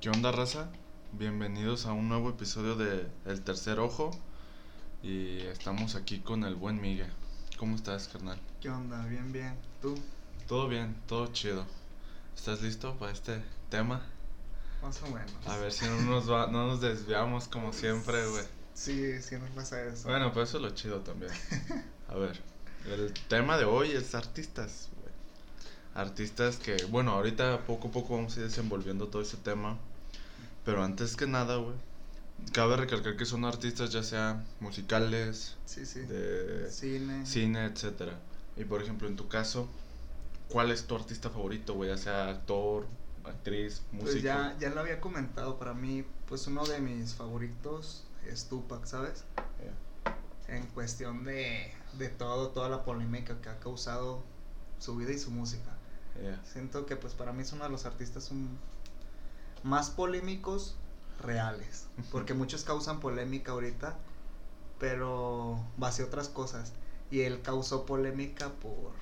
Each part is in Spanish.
¿Qué onda, raza? Bienvenidos a un nuevo episodio de El Tercer Ojo. Y estamos aquí con el buen Miguel. ¿Cómo estás, carnal? ¿Qué onda? Bien, bien. ¿Tú? Todo bien, todo chido. ¿Estás listo para este tema? Más o menos. A ver si no nos, va, no nos desviamos como siempre, güey. Sí, sí nos pasa eso. Bueno, pues eso es lo chido también. A ver, el tema de hoy es artistas, güey. Artistas que, bueno, ahorita poco a poco vamos a ir desenvolviendo todo ese tema. Pero antes que nada, güey, cabe recalcar que son artistas ya sea musicales, Sí, sí. de Cine. cine, etcétera. Y por ejemplo, en tu caso, ¿cuál es tu artista favorito, güey? Ya sea actor, actriz, músico. Pues ya, ya lo había comentado. Para mí, pues uno de mis favoritos es Tupac, ¿sabes? En cuestión de, de todo, toda la polémica que ha causado su vida y su música. Yeah. Siento que pues para mí es uno de los artistas un- más polémicos reales. Porque muchos causan polémica ahorita, pero hacia otras cosas. Y él causó polémica por,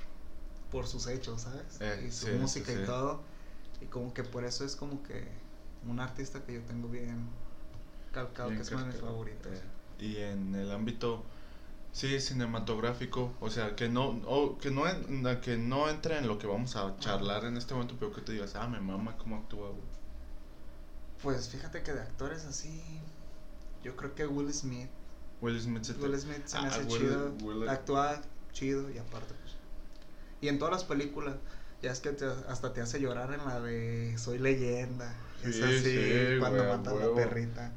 por sus hechos, ¿sabes? Eh, y su sí, música sí, sí. y todo. Y como que por eso es como que un artista que yo tengo bien calcado, Bien que es uno de mis favoritos. Eh, y en el ámbito sí cinematográfico, o sea, que no o que no en- que no entre en lo que vamos a charlar en este momento, pero que te digas, "Ah, me mama cómo actúa." güey". Pues fíjate que de actores así, yo creo que Will Smith. Will Smith se Will Smith se me Ah, hace Will- chido, Will- actúa chido y aparte pues. Y en todas las películas, ya es que te- hasta te hace llorar en la de Soy leyenda. es Sí, así, sí, cuando güey, a matan a la perrita.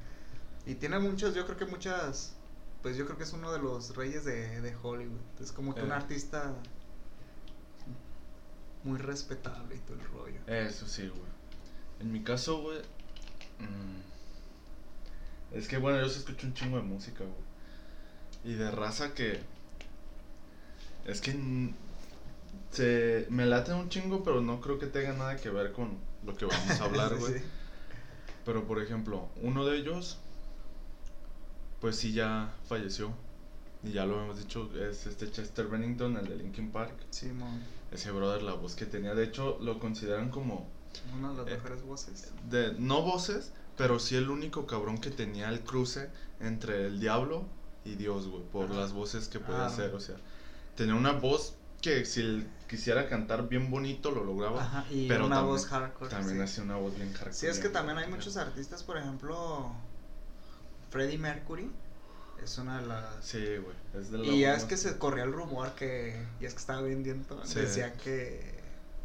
Y tiene muchos, yo creo que muchas, pues yo creo que es uno de los reyes de, de Hollywood. Es como que un Eh. artista muy respetable y todo el rollo. Eso sí, güey. En mi caso, güey. Mm, es que, bueno, yo sí escucho un chingo de música, güey. Y de raza que. Es que. mm, Se, me late un chingo, pero no creo que tenga nada que ver con lo que vamos a hablar, Sí, güey. sí. Pero, por ejemplo, uno de ellos. Pues sí, ya falleció. Y ya lo hemos dicho, es este Chester Bennington, el de Linkin Park. Simón, Ese brother, la voz que tenía. De hecho, lo consideran como una de las Eh, mejores voces. de no voces, pero sí el único cabrón que tenía el cruce entre el diablo y Dios, güey, por Ajá. las voces que podía Ah. hacer, o sea, tenía una voz que si él quisiera cantar bien bonito lo lograba, Ajá, y pero una también- voz hardcore. también sí. hacía una voz bien hardcore. Sí, es que también hay muchos artistas, por ejemplo, Freddie Mercury es una de las... Sí, güey, es de la y ya es que se corría el rumor que, y es que estaba vendiendo, Sí. decía que,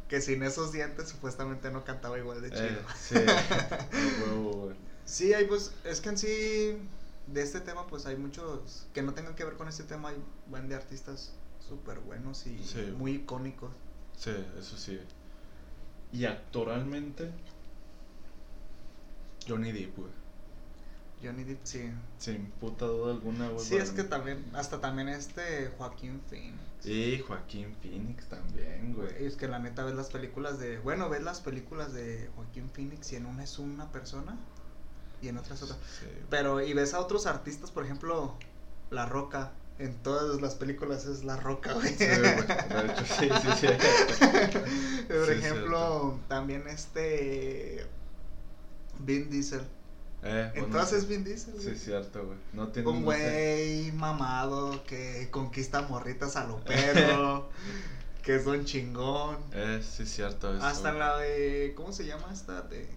que sin esos dientes supuestamente no cantaba igual de chido. Eh, sí, huevo, güey. Sí, hay pues, es que en sí, de este tema pues hay muchos que no tengan que ver con este tema, hay buen de artistas súper buenos y Sí. muy icónicos. Sí, eso sí. Y actoralmente, Johnny Depp, güey. Johnny Depp, sí. Sin puta duda alguna, güey. Sí, es que también, hasta también este Joaquín Phoenix. Y Joaquín Phoenix también, güey. Es que la neta ves las películas de. Bueno, ves las películas de Joaquín Phoenix y en una es una persona y en otra es otra. Sí. Pero, y ves a otros artistas, por ejemplo, La Roca. En todas las películas es La Roca, güey. Sí, güey. De hecho, sí, sí, sí. por Sí, ejemplo, también este. Vin Diesel. Eh, En bueno, todas sí. es Vin Diesel, Sí, es cierto, güey. No tiene Un güey mamado que conquista morritas a lo perro. que es un chingón. Eh, sí, es cierto. Eso, Hasta la de. ¿Cómo se llama esta? De.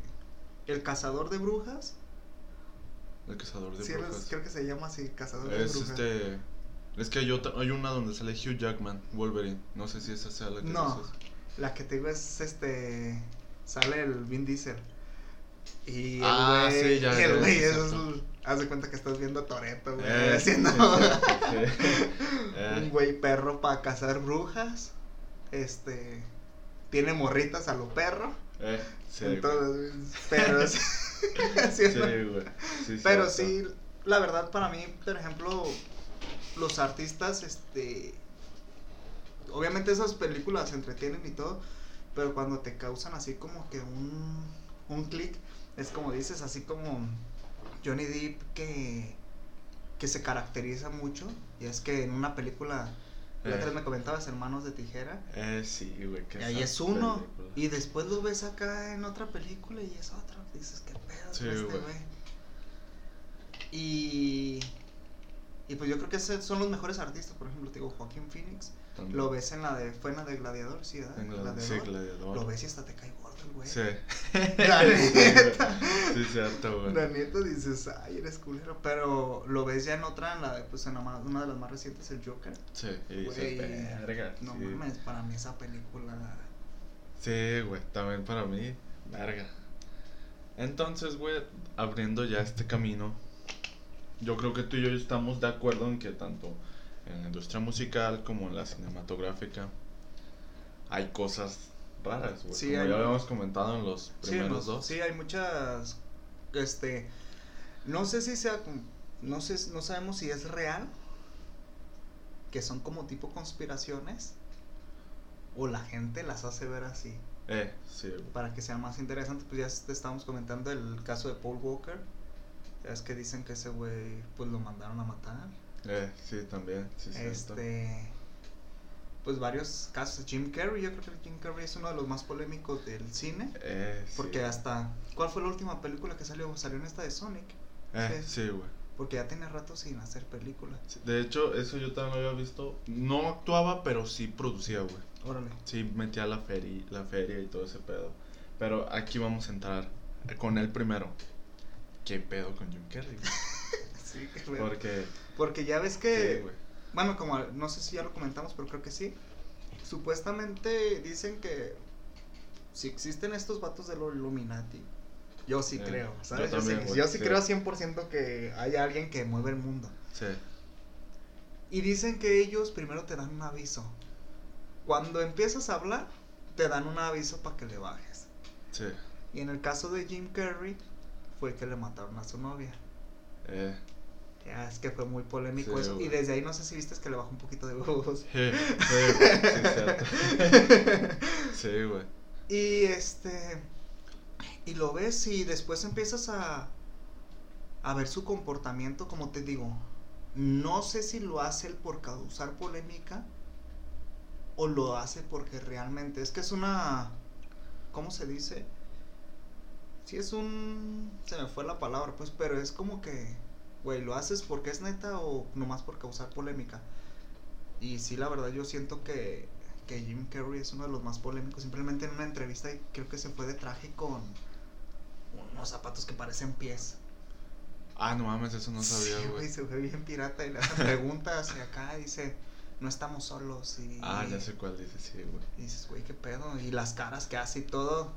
El cazador de brujas. El cazador de Sí, es- brujas. creo que se llama así, cazador de Es brujas. este. Es que hay, otra, hay una donde sale Hugh Jackman, Wolverine. No sé si esa sea la que No. dices. La que te digo es este. Sale el Vin Diesel. Y el Ah, güey. sí, ya, el güey es. Haz de cuenta que estás viendo a Toreto, güey. Eh, haciendo. sí. Eh, Un güey perro para cazar brujas. Este. Tiene morritas a lo perro. eh, sí, güey. Entonces, pero sí, güey. Sí, Pero sí, la verdad para mí, por ejemplo, los artistas, este, obviamente esas películas entretienen y todo, pero cuando te causan así como que un, un clic, es como dices, así como Johnny Depp que, que se caracteriza mucho, y es que en una película La otra Eh. me comentabas Hermanos de Tijera. Eh, sí, güey. que Y ahí es uno. película. Y después lo ves acá en otra película y es otro. Dices, qué pedo Sí, este güey. Y. Y pues yo creo que son los mejores artistas. Por ejemplo, te digo, Joaquín Phoenix. También. Lo ves en la de. Fue en la de Gladiador, sí, ¿verdad? En la- sí, Gladiador. Lo ves y hasta te cae güey. Sí. La neta. Sí, cierto, güey. La neta dices, ay, eres culero. Pero lo ves ya en otra, en la de, pues en la más- una de las más recientes, el Joker. Sí, y Güey, verga. No sí. mames, para mí esa película. Sí, güey, también para mí, verga. Entonces, güey, abriendo ya este camino, yo creo que tú y yo estamos de acuerdo en que tanto en la industria musical como en la cinematográfica hay cosas raras, güey. Sí, como hay- ya habíamos comentado en los Sí, primeros no- dos. sí, hay muchas. Este. No sé si sea. No sé, no sabemos si es real. Que son como tipo conspiraciones. O la gente las hace ver así. Eh, sí, güey. Para que sea más interesante, pues ya te estábamos comentando el caso de Paul Walker. Ya es que dicen que ese güey, pues lo mandaron a matar. Eh, sí, también, sí. Este. Pues varios casos. Jim Carrey, yo creo que Jim Carrey es uno de los más polémicos del cine. Eh, sí. Porque hasta. ¿Cuál fue la última película que salió? Salió en esta de Sonic. Eh, sí. sí, güey. Porque ya tiene rato sin hacer película. Sí, De hecho, eso yo también lo había visto. No actuaba, pero sí producía, güey. Órale. Sí, metía la feria, la feria y todo ese pedo. Pero aquí vamos a entrar con el primero. ¿Qué pedo con Jim Carrey? Sí, qué feo. Porque. Porque ya ves que. Bueno, como no sé si ya lo comentamos, pero creo que sí. Supuestamente dicen que. Si existen estos vatos de los Illuminati. Yo sí Eh, creo, ¿sabes? Yo, también, sí, yo sí. creo 100% que hay alguien que mueve el mundo. Sí. Y dicen que ellos primero te dan un aviso. Cuando empiezas a hablar, te dan un aviso para que le bajes. Sí. Y en el caso de Jim Carrey, fue que le mataron a su novia. Eh. Ya es que fue muy polémico Sí, eso. güey. Y desde ahí no sé si viste que le bajó un poquito de huevos. Sí, sí, güey, sí, cierto. Sí, güey. y este. Y lo ves y después empiezas a. A ver su comportamiento, como te digo. No sé si lo hace él por causar polémica. O lo hace porque realmente. Es que es una. ¿Cómo se dice? Sí, es un. Se me fue la palabra, pues, pero es como que. Güey, ¿lo haces porque es neta o nomás por causar polémica? Y sí, la verdad, yo siento que, que Jim Carrey es uno de los más polémicos. Simplemente en una entrevista creo que se fue de traje con unos zapatos que parecen pies. Ah, no mames, eso no sabía, Sí, güey. se fue bien pirata y le hacen preguntas y acá dice, no estamos solos. Y, Ah, ya sé cuál dice, sí, güey. y dices, güey, qué pedo. Y las caras que hace y todo.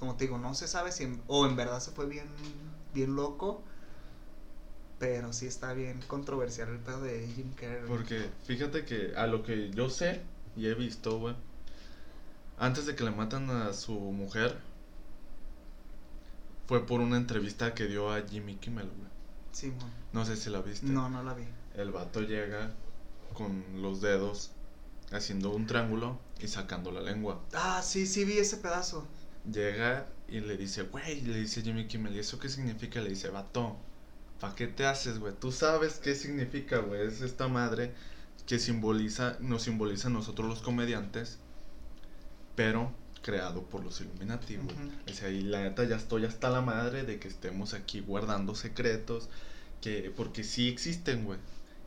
Como te digo, no se sabe si en- o en verdad se fue bien, bien loco. Pero sí está bien controversial el pedo de Jim Carrey. Porque fíjate que a lo que yo sé y he visto, güey, antes de que le matan a su mujer, fue por una entrevista que dio a Jimmy Kimmel, güey. Sí, mon. No sé si la viste. No, no la vi. El vato llega con los dedos haciendo un triángulo y sacando la lengua. Ah, sí, sí vi ese pedazo. Llega y le dice, güey, le dice Jimmy Kimmel, ¿y eso qué significa? Le dice, vato, ¿para qué te haces, güey? Tú sabes qué significa, güey. Es esta madre que simboliza, nos simboliza a nosotros los comediantes, pero creado por los Illuminati, güey. O sea, y la neta ya estoy hasta la madre de que estemos aquí guardando secretos, que porque sí existen, güey.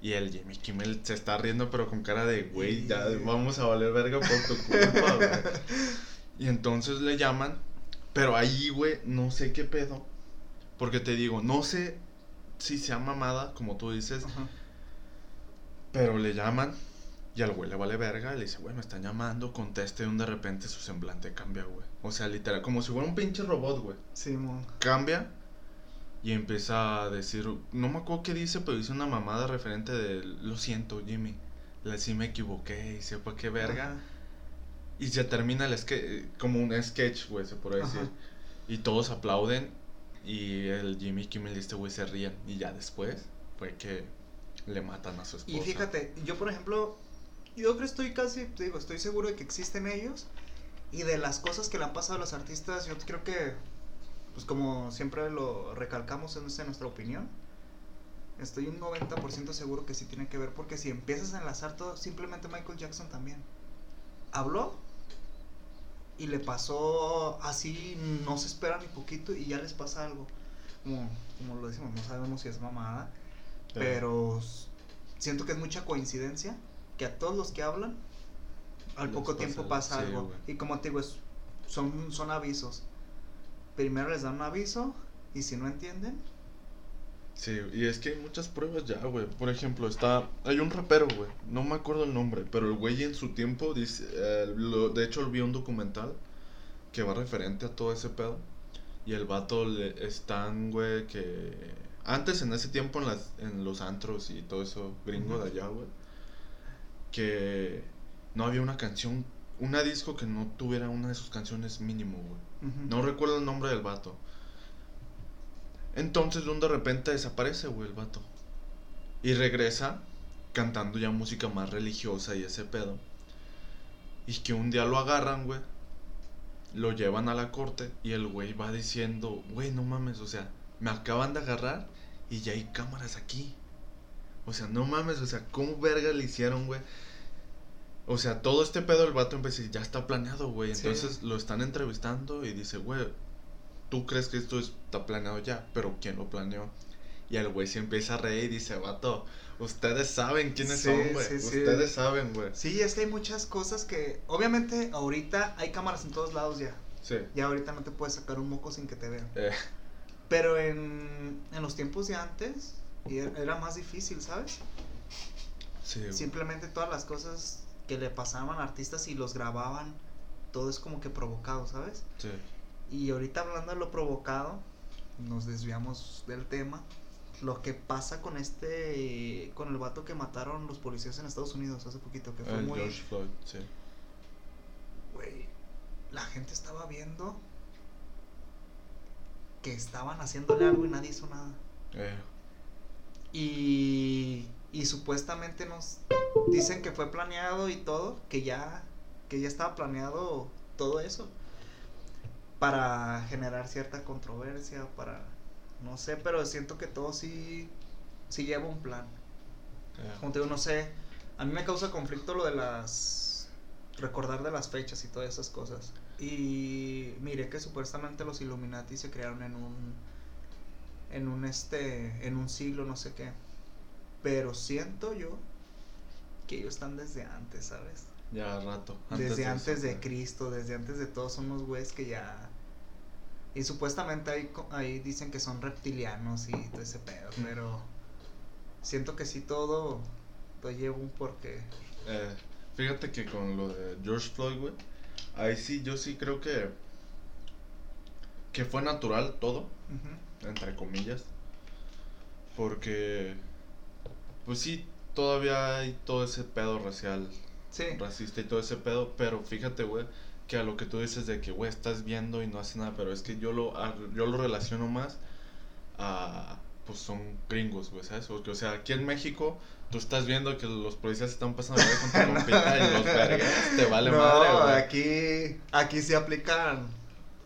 Y el Jimmy Kimmel se está riendo, pero con cara de, güey, ya vamos a valer verga por tu culpa, güey. Y entonces le llaman, pero ahí, güey, no sé qué pedo. Porque te digo, no sé si sea mamada, como tú dices, Ajá. pero le llaman y al güey le vale verga le dice, güey, me están llamando, conteste y un de repente su semblante cambia, güey. O sea, literal, como si fuera un pinche robot, güey. Sí, mon. Cambia y empieza a decir, no me acuerdo qué dice, pero dice una mamada referente de, lo siento, Jimmy. Le sí me equivoqué y sepa qué verga. Ajá. Y se termina el sketch, como un sketch, güey, se puede decir. Ajá. Y todos aplauden y el Jimmy Kimmel y este güey se ríen. Y ya después fue que le matan a su esposa. Y fíjate, yo por ejemplo, yo creo que estoy casi, te digo, estoy seguro de que existen ellos. Y de las cosas que le han pasado a los artistas, yo creo que, pues como siempre lo recalcamos, esa es nuestra opinión. Estoy un 90% seguro que sí tiene que ver porque si empiezas a enlazar todo, simplemente Michael Jackson también. Habló y le pasó así, no se espera ni poquito y ya les pasa algo. Como, como lo decimos, no sabemos si es mamada, Eh, pero siento que es mucha coincidencia que a todos los que hablan, al Les poco pasa tiempo pasa sí, algo. güey. Y como te digo, es- son, son avisos. Primero les dan un aviso y si no entienden, Sí, y es que hay muchas pruebas ya, güey. Por ejemplo, está. Hay un rapero, güey. No me acuerdo el nombre, pero el güey en su tiempo dice. eh, lo- de hecho, vi un documental que va referente a todo ese pedo. Y el vato le están, güey, que. Antes, en ese tiempo, en, las, en los antros y todo eso gringo de allá, güey. Que no había una canción. Una disco que no tuviera una de sus canciones mínimo, güey. No recuerdo el nombre del vato. Entonces, de un de repente desaparece, güey, el vato. Y regresa cantando ya música más religiosa y ese pedo. Y que un día lo agarran, güey. Lo llevan a la corte y el güey va diciendo, güey, no mames, o sea, me acaban de agarrar y ya hay cámaras aquí. O sea, no mames, o sea, ¿cómo verga le hicieron, güey? O sea, todo este pedo el vato empecé, ya está planeado, güey. Sí. Entonces lo están entrevistando y dice, güey, tú crees que esto está planeado ya, pero ¿quién lo planeó? Y el güey se empieza a reír y dice, vato, ustedes saben quiénes Sí, son, güey. sí, sí. Ustedes saben, güey. Sí, es que hay muchas cosas que, obviamente, ahorita hay cámaras en todos lados ya. Sí. Ya ahorita no te puedes sacar un moco sin que te vean. Eh, Pero en, en los tiempos de antes y era más difícil, ¿sabes? sí. Simplemente todas las cosas que le pasaban a artistas y los grababan, todo es como que provocado, ¿sabes? Sí. Y ahorita hablando de lo provocado, nos desviamos del tema. Lo que pasa con este, con el vato que mataron los policías en Estados Unidos hace poquito, que fue El muy... George Floyd, sí. Güey, la gente estaba viendo que estaban haciéndole algo y nadie hizo nada. Eh, Y, y supuestamente nos dicen que fue planeado y todo, que ya, que ya estaba planeado todo eso para generar cierta controversia, para, no sé, pero siento que todo sí, sí lleva un plan. Como te digo, no sé, a mí me causa conflicto lo de las, recordar de las fechas y todas esas cosas. Y miré que supuestamente los Illuminati se crearon en un, en un este, en un siglo, no sé qué. Pero siento yo que ellos están desde antes, ¿sabes? ya rato. desde antes de. Cristo, desde antes de todo, son unos güeyes que ya... Y supuestamente ahí, ahí dicen que son reptilianos y todo ese pedo, pero siento que sí todo, todo lleva un porqué. Eh, fíjate que con lo de George Floyd, güey, ahí sí, yo sí creo que que fue natural todo, entre comillas, porque pues sí, todavía hay todo ese pedo racial, Sí, racista y todo ese pedo, pero fíjate, güey, que a lo que tú dices de que, güey, estás viendo y no hace nada, pero es que yo lo, a- yo lo relaciono más a, pues son gringos, güey, ¿sabes? Porque, o sea, aquí en México, tú estás viendo que los policías están pasando la con tu compita y los vergas, te vale no, madre, güey. aquí, aquí se aplican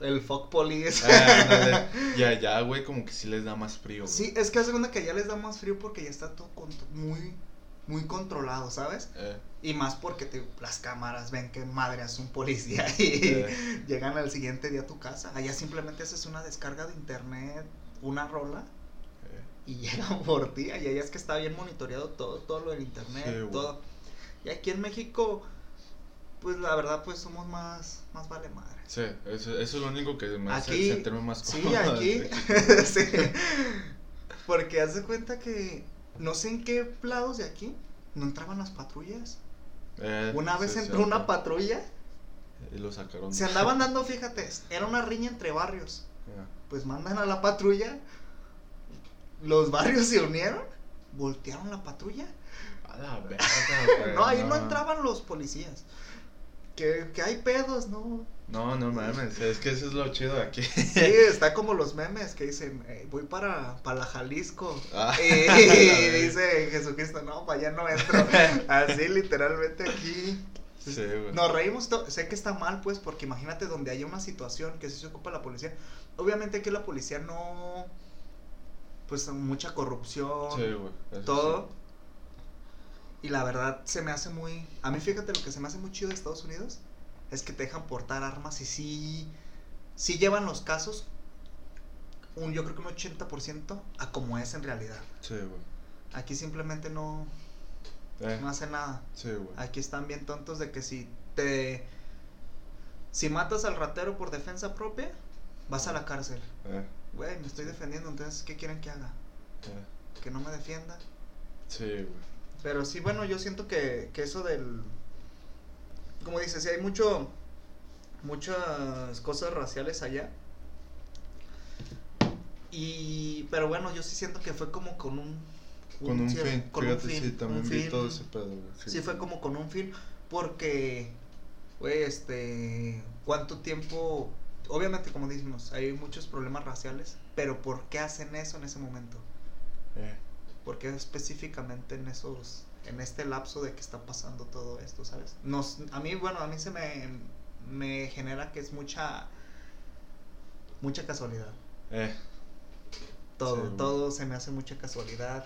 el fuck police. Ah, y allá, güey, como que sí les da más frío, güey. sí, es que hace cuenta que ya les da más frío porque ya está todo muy, muy controlado, ¿sabes? Eh, Y más porque te- las cámaras ven que madre es un policía y Eh. llegan al siguiente día a tu casa. Allá simplemente haces una descarga de internet, una rola eh, y llegan por ti. Allá ya es que está bien monitoreado todo, todo lo del internet, Sí, todo. Y aquí en México, pues la verdad, pues somos más, más vale madre. sí, eso, eso es lo único que me hace Aquí- sentirme más Sí, cómodo. aquí. sí. Porque haz de cuenta que no sé en qué lados de aquí no entraban las patrullas. Eh, Una vez sí, entró cierto. una patrulla, Y lo sacaron. se andaban dando, fíjate, era una riña entre barrios. Pues mandan a la patrulla, los barrios se unieron, voltearon la patrulla. A la verga, No, ahí no entraban los policías. Que, que hay pedos, ¿no? No, no mames, es que eso es lo chido de aquí. Sí, está como los memes que dicen, "Eh, voy para, para la Jalisco. Ah, y dice Jesucristo, no, para allá no entro. Así literalmente aquí. Sí, güey. Nos reímos, to- sé que está mal, pues, porque imagínate donde haya una situación que sí se ocupa la policía. Obviamente aquí la policía no, pues mucha corrupción, Sí, güey. todo. Y la verdad se me hace muy... A mí fíjate lo que se me hace muy chido de Estados Unidos es que te dejan portar armas y sí, sí llevan los casos, un, yo creo que un 80% a como es en realidad. Sí, güey. Aquí simplemente no, Eh, no hacen nada. sí, güey. Aquí están bien tontos de que si te... Si matas al ratero por defensa propia, vas a la cárcel. Eh, Güey, me estoy defendiendo, entonces, ¿qué quieren que haga? eh. ¿Que no me defienda? Sí, güey. Pero sí, bueno, yo siento que, que eso del... Como dices, sí hay mucho... Muchas cosas raciales allá. Y... Pero bueno, yo sí siento que fue como con un... Con un fin. con un Fíjate, fin, sí, también un vi fin. todo ese pedo. Sí, fue como con un fin, porque, güey, este, ¿cuánto tiempo? Obviamente, como decimos, hay muchos problemas raciales, pero ¿por qué hacen eso en ese momento? Eh, ¿Por qué específicamente en esos, en este lapso de que está pasando todo esto, sabes? Nos, a mí, bueno, a mí se me, me genera que es mucha, mucha casualidad. eh. Todo, Sí, todo se me hace mucha casualidad.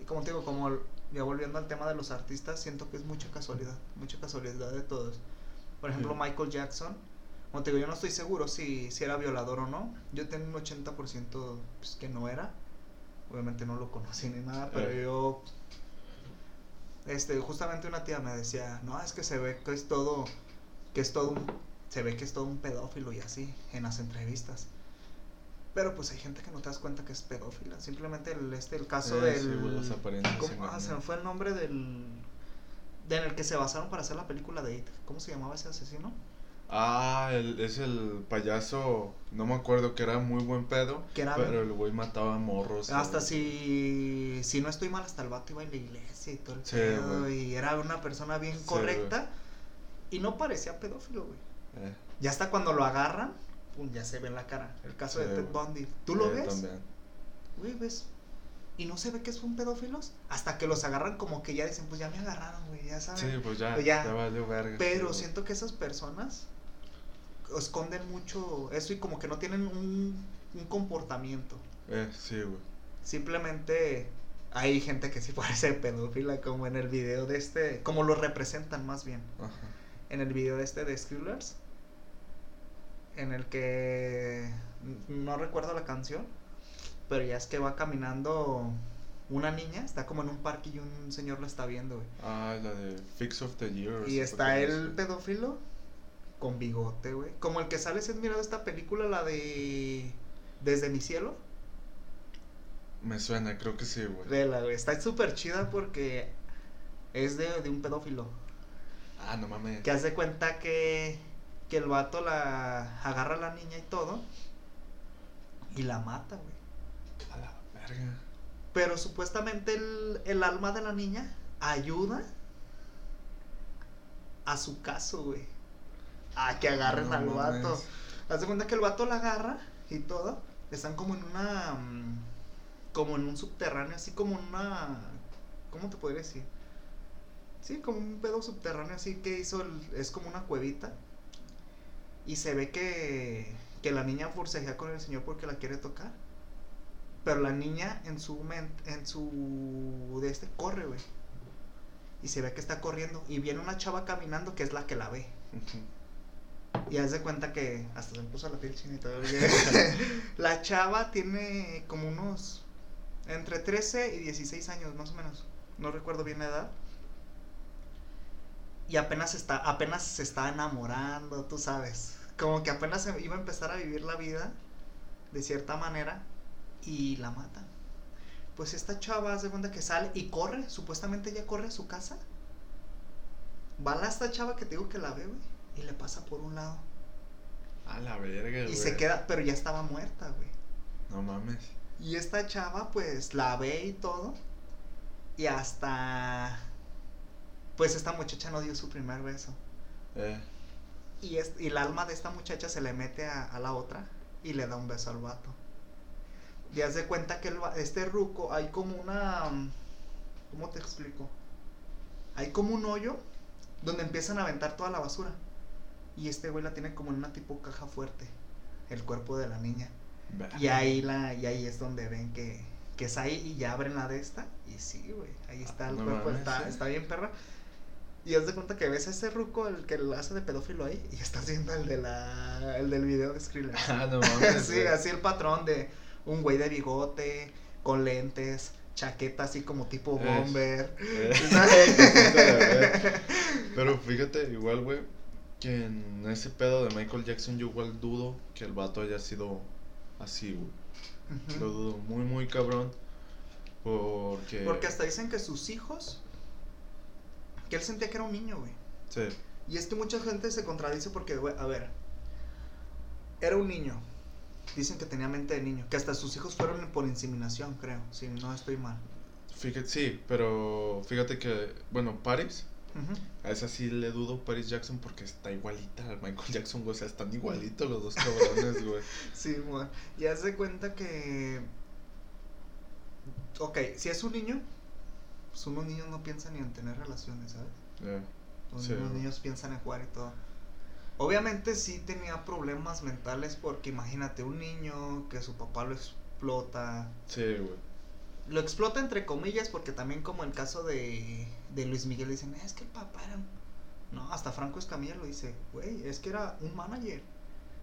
Y como te digo, como ya volviendo al tema de los artistas, siento que es mucha casualidad, mucha casualidad de todos. Por ejemplo, Sí. Michael Jackson, como te digo, yo no estoy seguro si, si era violador o no. Yo tengo un 80% pues, que no era. Obviamente no lo conocí ni nada, pero Eh. yo... Este, justamente una tía me decía, no, es que se ve que es todo, que es todo un, se ve que es todo un pedófilo y así, en las entrevistas. Pero pues hay gente que no te das cuenta que es pedófila. Simplemente el, este, el caso Eh, del... sí, güey, las apariencias ¿cómo? Ah, se me fue el nombre del... De en el que se basaron para hacer la película de It. ¿Cómo se llamaba ese asesino? Ah, el, es el payaso, no me acuerdo, que era muy buen pedo, era- pero el güey mataba morros. Hasta si, si no estoy mal, hasta el vato iba a la iglesia y todo el Sí, pedo. Y era una persona bien Sí, correcta. y no parecía pedófilo, güey. Eh, Ya hasta cuando lo agarran, pum, ya se ve en la cara. El caso de Ted. Bundy. ¿Tú lo eh, ves? También. Güey, ves. Y no se ve que son pedófilos. Hasta que los agarran como que ya dicen, pues ya me agarraron, güey, ya saben. Sí, pues ya, Pues ya. ya, valió verga. Pero sí, siento que esas personas esconden mucho eso y como que no tienen un, un comportamiento. Eh, sí, güey. Simplemente hay gente que sí parece pedófila, como en el video de este, como lo representan más bien. Ajá. En el video de este de Skrillex, en el que no recuerdo la canción, pero ya es que va caminando una niña, está como en un parque y un señor la está viendo, güey. Ah, la de Fix of the Year. Y está el pedófilo con bigote, güey. Como el que sale, si has mirado esta película, la de Desde mi cielo. Me suena, creo que sí, güey. Vela, güey. Está súper chida porque es de, de un pedófilo. Ah, no mames. Que hace cuenta que, que el vato la agarra a la niña y todo. Y la mata, güey. A la verga. Pero supuestamente el, el alma de la niña ayuda a su caso, güey. A que agarren No al vato. Haz de cuenta que el vato la agarra y todo. Están como en una. mm, Como en un subterráneo, así como una. ¿Cómo te podría decir? Sí, como un pedo subterráneo, así que hizo. el- es como una cuevita. Y se ve que. Que la niña forcejea con el señor porque la quiere tocar. Pero la niña en su mente, en su de este corre, güey. Y se ve que está corriendo y viene una chava caminando que es la que la ve. Y haz de cuenta que hasta se me puso la piel chinita. la chava tiene como unos entre 13 y 16 años más o menos. No recuerdo bien la edad. Y apenas está apenas se está enamorando, tú sabes. Como que apenas iba a empezar a vivir la vida de cierta manera y la matan. Pues esta chava hace cuenta que sale y corre, supuestamente ella corre a su casa. Va a esta chava que te digo que la ve, güey, y le pasa por un lado. A la verga, güey. Y se queda, pero ya estaba muerta, güey. No mames. Y esta chava, pues, la ve y todo. Y hasta. Pues esta muchacha no dio su primer beso. Eh. Y, es, y el alma de esta muchacha se le mete a, a la otra y le da un beso al vato. Y haz de cuenta que el este ruco, hay como una. ¿Cómo te explico? Hay como un hoyo donde empiezan a aventar toda la basura. Y este güey la tiene como en una tipo caja fuerte. El cuerpo de la niña. Y ahí, la, y ahí es donde ven que, que es ahí y ya abren la de esta. Y sí, güey, ahí está el No cuerpo, está, está bien perra. Y haz de cuenta que ves a ese ruco, el que lo hace de pedófilo ahí, y estás viendo el de la, el del video de Skrillex. Ah, no mames. sí, así el patrón de un güey de bigote, con lentes, chaqueta así como tipo bomber. Eh. Pero fíjate, igual, güey, que en ese pedo de Michael Jackson yo igual dudo que el vato haya sido así, güey. Lo dudo muy, muy cabrón. Porque... Porque hasta dicen que sus hijos, que él sentía que era un niño, güey. Sí, Y es que mucha gente se contradice porque, güey, a ver, era un niño. Dicen que tenía mente de niño. Que hasta sus hijos fueron por inseminación, creo. Si no estoy mal. fíjate, sí, pero fíjate que, bueno, Paris, A esa sí le dudo Paris Jackson porque está igualita al Michael Jackson, güey, o sea, están igualitos los dos cabrones, güey. Sí, güey. Y haz de cuenta que. Ok, si es un niño, pues unos niños no piensan ni en tener relaciones, ¿sabes? Eh, Los Sí. niños, niños piensan en jugar y todo. Obviamente sí tenía problemas mentales porque imagínate un niño que su papá lo explota. sí, güey. Lo explota entre comillas porque también como el caso de, de Luis Miguel dicen, es que el papá era... un-". No, hasta Franco Escamilla lo dice, güey, es que era un manager.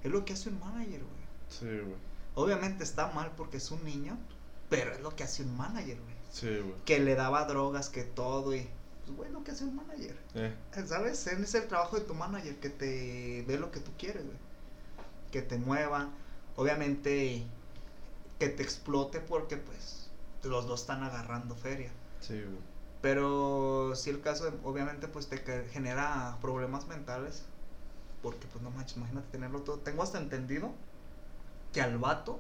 Es lo que hace un manager, güey. Sí, güey. Obviamente está mal porque es un niño, pero es lo que hace un manager, güey. Sí, güey. Que le daba drogas, que todo y... Pues, güey, lo que hace un manager. Eh, ¿Sabes? Es el trabajo de tu manager, que te dé lo que tú quieres, güey. Que te mueva. Obviamente, que te explote porque, pues, los dos están agarrando feria. sí, güey. Pero si el caso, obviamente, pues te genera problemas mentales. Porque, pues, no manches, imagínate tenerlo todo. Tengo hasta entendido que al vato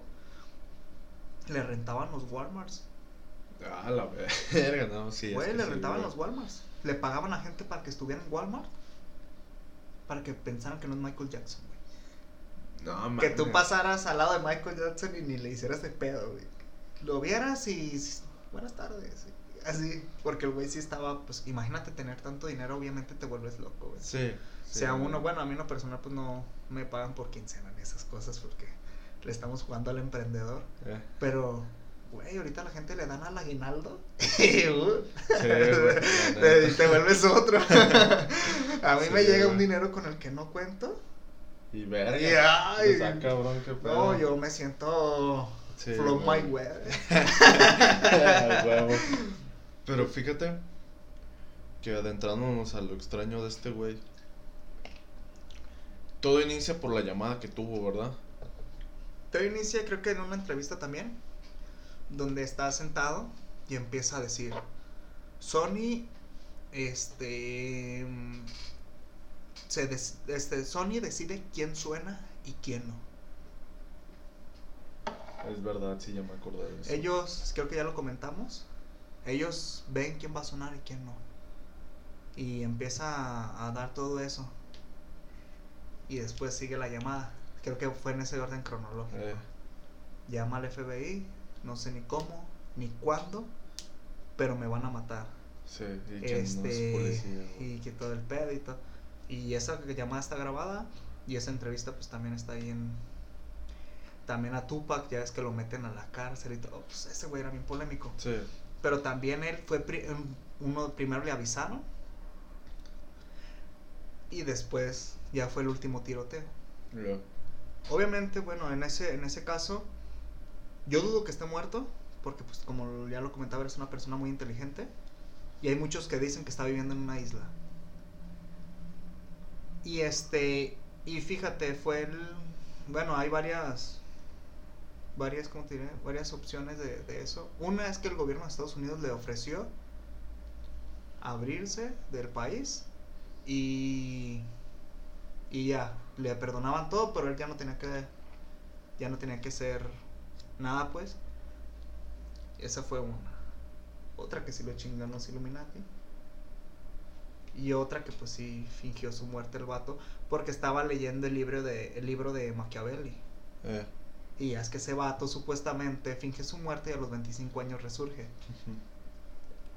le rentaban los Walmarts. Ah, la verga, no, sí. es Güey, le rentaban los Walmarts. Le pagaban a gente para que estuviera en Walmart. Para que pensaran que no es Michael Jackson, güey. No, mames. Que tú pasaras al lado de Michael Jackson y ni le hicieras de pedo, güey. Lo vieras y. Buenas tardes. Así. Porque el güey sí estaba. Pues imagínate tener tanto dinero, obviamente te vuelves loco, güey. Sí. O sea, uno, bueno, a mí en lo personal, pues no me pagan por quincena ni esas cosas porque le estamos jugando al emprendedor. Eh, Pero, güey, ahorita la gente le dan al aguinaldo. y, uh, Sí, te, vuelves otro. a mí Sí, me llega un dinero con el que no cuento. Y verga. Y, ay, pues, ah, cabrón, qué pedo. No, yo me siento Sí, from my way. Ah. Pero fíjate que adentrándonos a lo extraño de este güey. Todo inicia por la llamada que tuvo, ¿verdad? Todo inicia, creo que en una entrevista también, donde está sentado y empieza a decir: Sony, este. mm, Se des- este, Sony decide quién suena y quién no. Es verdad, sí, ya me acordé de eso. Ellos, creo que ya lo comentamos, ellos ven quién va a sonar y quién no. Y empieza a, a dar todo eso. Y después sigue la llamada. Creo que fue en ese orden cronológico. Eh, Llama al FBI, no sé ni cómo, ni cuándo, pero me van a matar. sí, y que no es Este, policía. y que todo el pedo y todo. Y esa llamada está grabada y esa entrevista pues también está ahí en... También a Tupac, ya es que lo meten a la cárcel y todo. Pues ese güey era bien polémico. Sí, Pero también él fue pri- em, uno primero le avisaron y después ya fue el último tiroteo. Obviamente, bueno, en ese en ese caso yo dudo que esté muerto porque pues como ya lo comentaba es una persona muy inteligente y hay muchos que dicen que está viviendo en una isla. Y este y fíjate, fue el bueno, hay varias varias, ¿cómo te diré? Varias opciones de, de eso. Una es que el gobierno de Estados Unidos le ofreció abrirse del país y y ya le perdonaban todo, pero él ya no tenía que ya no tenía que ser nada, pues. Esa fue una. Otra que sí lo chingan los Illuminati. Y otra que pues sí fingió su muerte el vato porque estaba leyendo el libro de el libro de Machiavelli. Eh, Y es que ese vato supuestamente finge su muerte y a los 25 años resurge.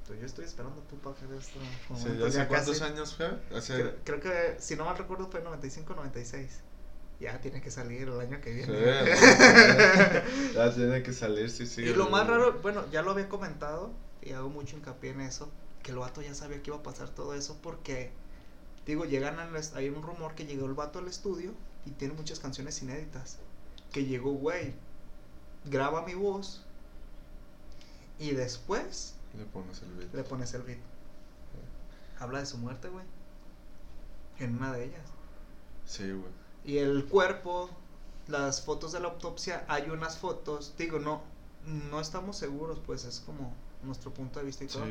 Entonces yo estoy esperando tú para hacer esto. Sí, ¿Hace ya cuántos casi. años fue? Hace... Creo, creo que, si no mal recuerdo, fue 95 96. Ya tiene que salir el año que Sí, viene. no, Ya tiene que salir, sí, sí. y lo más raro, bueno, ya lo había comentado y hago mucho hincapié en eso, que el vato ya sabía que iba a pasar todo eso porque, digo, llegan al, hay un rumor que llegó el vato al estudio y tiene muchas canciones inéditas. Que llegó, güey, graba mi voz y después Le pones el beat. le pones el beat. Habla de su muerte, güey. En una de ellas. Sí, güey. Y el cuerpo, las fotos de la autopsia, hay unas fotos, digo, no, no estamos seguros, pues es como nuestro punto de vista y todo.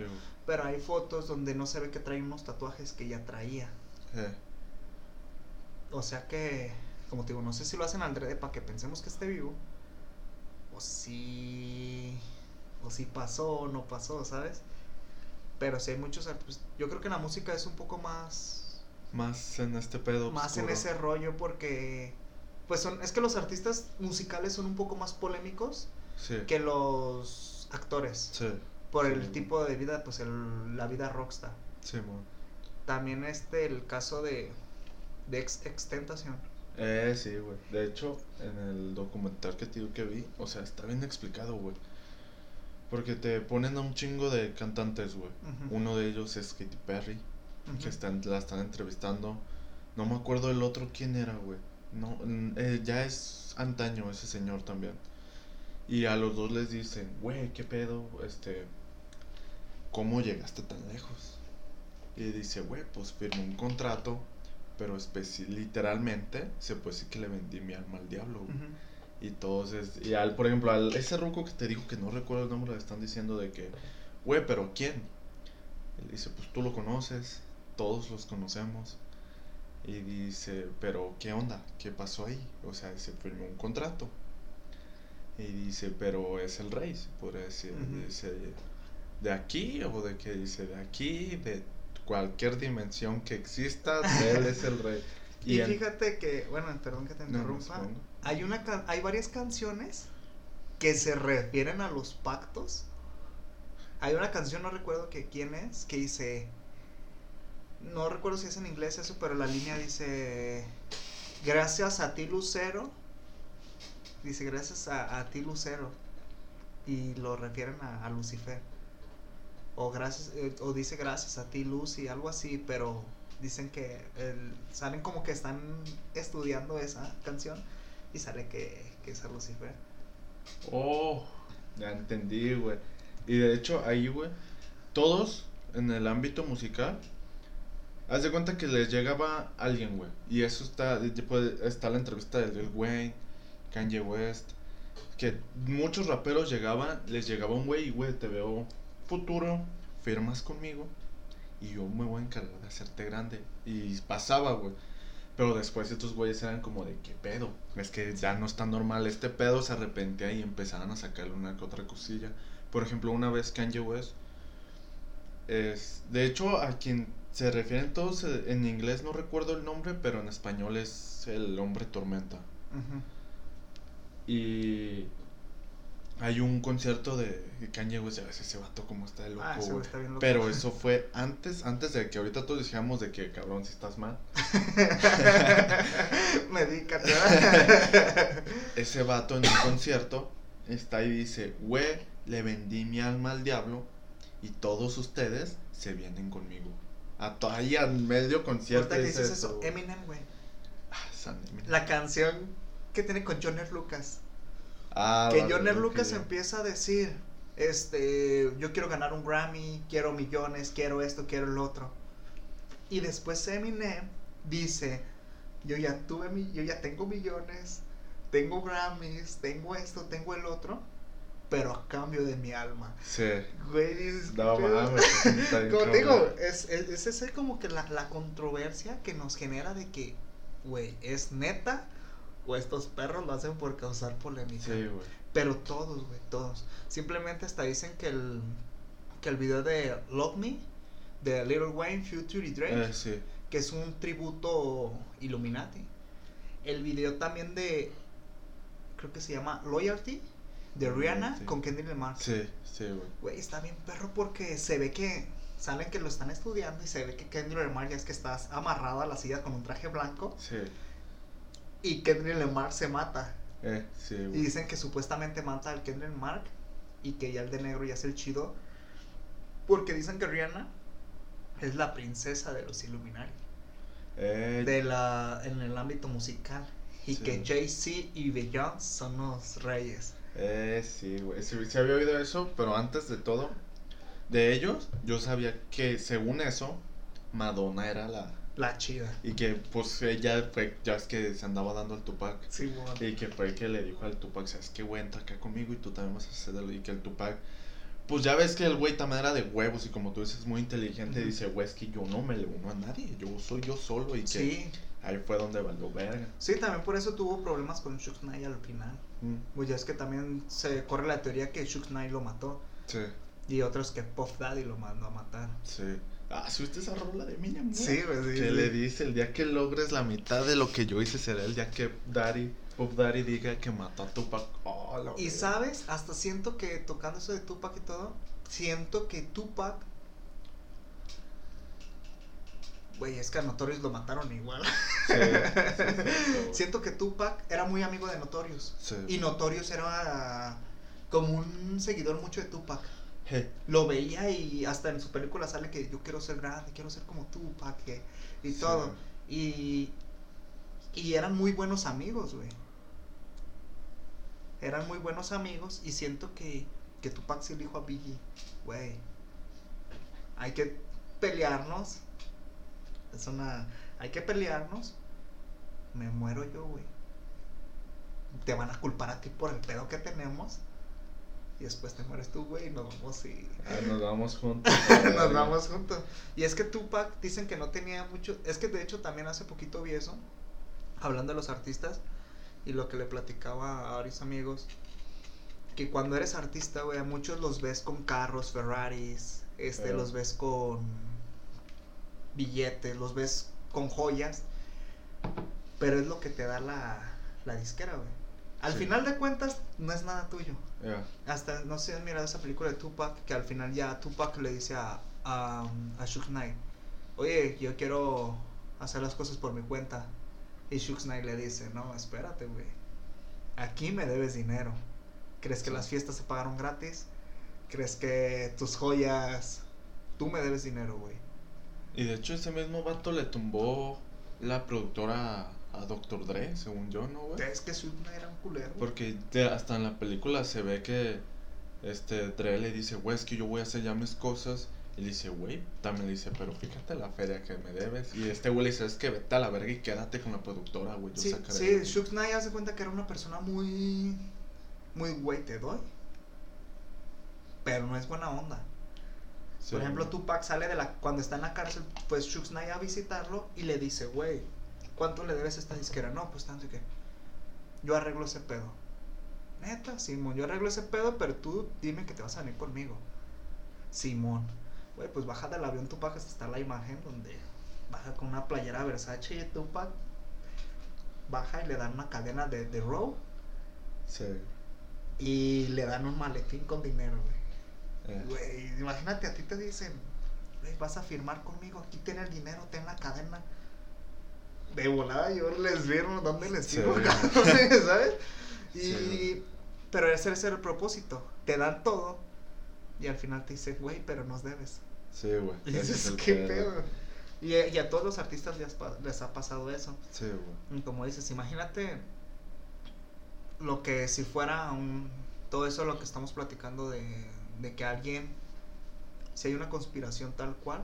Pero hay fotos donde no se ve que trae unos tatuajes que ya traía. Eh, O sea que, como te digo, no sé si lo hacen al para que pensemos que esté vivo. O si. O si pasó o no pasó, ¿sabes? Pero si hay muchos. pues, yo creo que la música es un poco más. Más en este pedo. Más en ese rollo porque. Pues son, es que los artistas musicales son un poco más polémicos Sí. que los actores. Sí. Por sí, el tipo de vida, pues el, la vida rockstar. Sí. También este, el caso de, de ex. Eh, sí, güey. De hecho, en el documental que te digo que vi, o sea, está bien explicado, güey. Porque te ponen a un chingo de cantantes, güey. Ujú. Uno de ellos es Katy Perry, Ujú. que están, la están entrevistando. No me acuerdo el otro quién era, güey. No, eh, ya es antaño ese señor también. Y a los dos les dicen, güey, ¿qué pedo? Este, ¿cómo llegaste tan lejos? Y dice, güey, pues firmé un contrato, pero literalmente se puede decir que le vendí mi alma al diablo, güey. Y todos, es, y al, por ejemplo, al ese ruco que te digo que no recuerdo el nombre, le están diciendo de que, güey, pero ¿quién? Él dice, pues tú lo conoces, todos los conocemos. Y dice, pero ¿qué onda? ¿Qué pasó ahí? O sea, se firmó un contrato. Y dice, pero es el rey, se podría decir. Dice, ¿de aquí? O de que dice, de aquí, de cualquier dimensión que exista, él es el rey. Y, en- fíjate que, bueno, perdón que te No, no, interrumpa. hay una hay varias canciones que se refieren a los pactos. Hay una canción, no recuerdo que quién es, que dice no recuerdo si es en inglés eso, pero la línea dice gracias a ti Lucero. Dice gracias a, a ti Lucero y lo refieren a, a Lucifer. O gracias eh, o dice gracias a ti Lucy, algo así, pero dicen que el- salen como que están estudiando esa canción y sale que, que es a Lucifer. Oh, ya entendí, güey. Y de hecho, ahí, güey, todos en el ámbito musical, haz de cuenta que les llegaba alguien, güey. Y eso está, puede- está la entrevista de Lil Wayne, Kanye West, que muchos raperos llegaban, les llegaba un güey y, güey, te veo futuro, firmas conmigo y yo me voy a encargar de hacerte grande. Y pasaba, güey. Pero después estos güeyes eran como de qué pedo. Es que ya no está normal este pedo, se arrepentía y empezaban a sacarle una que otra cosilla. Por ejemplo, una vez Kanye West es de hecho a quien se refieren todos eh, en inglés no recuerdo el nombre, pero en español es el hombre tormenta. Y hay un concierto de Kanye West, ya ves ese vato como está de loco, Ah, ese güey está bien loco. Pero eso fue antes, antes de que ahorita todos dijéramos de que cabrón si estás mal. Medícate. Ese vato en un concierto está y dice, güey, le vendí mi alma al diablo y todos ustedes se vienen conmigo. A ahí al medio concierto dice dices eso. Eminem, güey. Ah, San Eminem. La canción que tiene con Joner Lucas. Ah, que vale, Joner ok. Lucas empieza a decir, este, yo quiero ganar un Grammy, quiero millones, quiero esto, quiero el otro. Y después Eminem dice, yo ya tuve mi, yo ya tengo millones, tengo Grammys, tengo esto, tengo el otro, pero a cambio de mi alma. Sí. Güey, dices, No Como digo, es, es, es como que la, la controversia que nos genera de que, güey, ¿es neta? O estos perros lo hacen por causar polémica. Sí, güey. Pero todos, güey, todos. Simplemente hasta dicen que el, que el video de Love Me, de Little Wayne, Future y Drake, Eh, sí. que es un tributo Illuminati. El video también de, creo que se llama Loyalty, de Rihanna Loyalty. con Kendrick Lamar. Sí, sí, güey. Güey, está bien perro porque se ve que salen que lo están estudiando y se ve que Kendrick Lamar ya es que estás amarrado a la silla con un traje blanco Sí. Y Kendrick Lamar se mata. Eh, sí, Y güey. dicen que supuestamente mata al Kendrick Mark y que ya el de negro ya es el chido. Porque dicen que Rihanna es la princesa de los Illuminati. Eh, De la, en el ámbito musical. Y Sí. que Jay-Z y Beyoncé son los reyes. eh, sí, güey. Sí, sí había oído eso, pero antes de todo, de ellos, yo sabía que según eso, Madonna era la. La chida. Y que pues ella fue, ya es que se andaba dando al Tupac. Sí, bueno. Y que fue el que le dijo al Tupac, sabes que güey, entra acá conmigo y tú también vas a hacerlo. Y que el Tupac, pues ya ves que el güey también era de huevos y como tú dices, muy inteligente. Dice, güey, es que yo no me le uno a nadie, yo soy yo solo. Y que Sí, ahí fue donde valió verga. sí, también por eso tuvo problemas con Shug Knight al final. Mm, Pues ya es que también se corre la teoría que Knight lo mató. sí, Y otros que Puff Daddy lo mandó a matar. sí. Ah, ¿subiste esa rola de Eminem? güey? Sí, güey, sí, Que sí. le dice, el día que logres la mitad de lo que yo hice será el día que Daddy, Puff Daddy diga que mató a Tupac. Oh, la Y sabes, hasta siento que tocando eso de Tupac y todo, siento que Tupac. Güey, es que a Notorious lo mataron igual. Sí, sí, sí, sí, siento que Tupac era muy amigo de Notorious. sí. Y Notorious era como un seguidor mucho de Tupac. Lo veía y hasta en su película sale que yo quiero ser grande, quiero ser como Tupac que- y Sí. todo. Y, y eran muy buenos amigos, güey. Eran muy buenos amigos y siento que, que Tupac sí le dijo a Biggie, güey, hay que pelearnos. Es una... Hay que pelearnos. Me muero yo, güey. Te van a culpar a ti por el pedo que tenemos. Y después te mueres tú, güey, y nos vamos y... ah, nos vamos juntos. Nos vamos juntos. Y es que Tupac dicen que no tenía mucho. Es que de hecho también hace poquito vi eso. Hablando de los artistas. Y lo que le platicaba a varios amigos. Que cuando eres artista, güey, a muchos los ves con carros, Ferraris. Este, Pero- los ves con billetes, los ves con joyas. Pero es lo que te da la, la disquera, güey. Al Sí. final de cuentas, no es nada tuyo. Hasta, no sé, mirado esa película de Tupac, que al final ya Tupac le dice a, a, a Shug Knight, oye, yo quiero hacer las cosas por mi cuenta. Y Shug Knight le dice, no, espérate, güey. Aquí me debes dinero. ¿Crees que las fiestas se pagaron gratis? ¿Crees que tus joyas... Tú me debes dinero, güey. Y de hecho ese mismo vato le tumbó la productora a Dr. Dre, según yo, ¿no, güey? ¿Crees que Knight era un culero? Porque hasta en la película se ve que este Dre le dice, güey, es que yo voy a hacer ya mis cosas. Y le dice, güey, también le dice, pero fíjate la feria que me debes. Y este güey le dice, es que vete a la verga y quédate con la productora, güey. Yo Sí, sí, lo-". Shug Knight hace cuenta que era una persona muy... Muy güey, te doy. Pero no es buena onda. Sí, Por ejemplo. Tupac sale de la. Cuando está en la cárcel, pues Shug Knight a visitarlo y le dice, güey, ¿cuánto le debes a esta disquera? No, pues tanto y que. Yo arreglo ese pedo. Neta, Simón, yo arreglo ese pedo, pero tú dime que te vas a venir conmigo. Simón. Güey, pues baja del avión Tupac, hasta está la imagen donde baja con una playera Versace y Tupac baja y le dan una cadena de, de Row Sí. y le dan un maletín con dinero, güey. eh, Güey, imagínate, a ti te dicen, "Güey, vas a firmar conmigo, aquí ten el dinero, ten la cadena. De volada yo les firmo, ¿dónde les Sí. firmo? cabrón? ¿Sabes? Y, Sí. pero ese era el propósito, te dan todo y al final te dicen, güey, pero nos debes. Sí, güey. Y es dices, qué pedo. Y, y a todos los artistas les ha pasado eso. Sí, güey. Y como dices, imagínate lo que si fuera un... Todo eso lo que estamos platicando de, de que alguien, si hay una conspiración tal cual,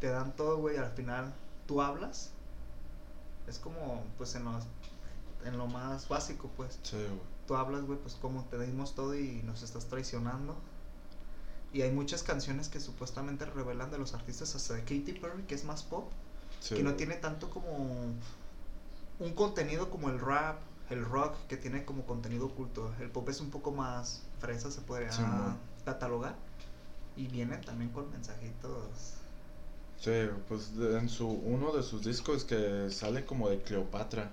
te dan todo, güey, al final tú hablas. Es como, pues, en, los, en lo más básico, pues. Sí, güey. Tú hablas, güey, pues como te dimos todo y nos estás traicionando. Y hay muchas canciones que supuestamente revelan de los artistas, hasta de Katy Perry, que es más pop Sí, que no tiene tanto como un contenido como el rap, el rock, que tiene como contenido oculto. El pop es un poco más fresa, se podría Sí, catalogar. Y viene también con mensajitos. Sí, pues de- en su uno de sus discos que sale como de Cleopatra.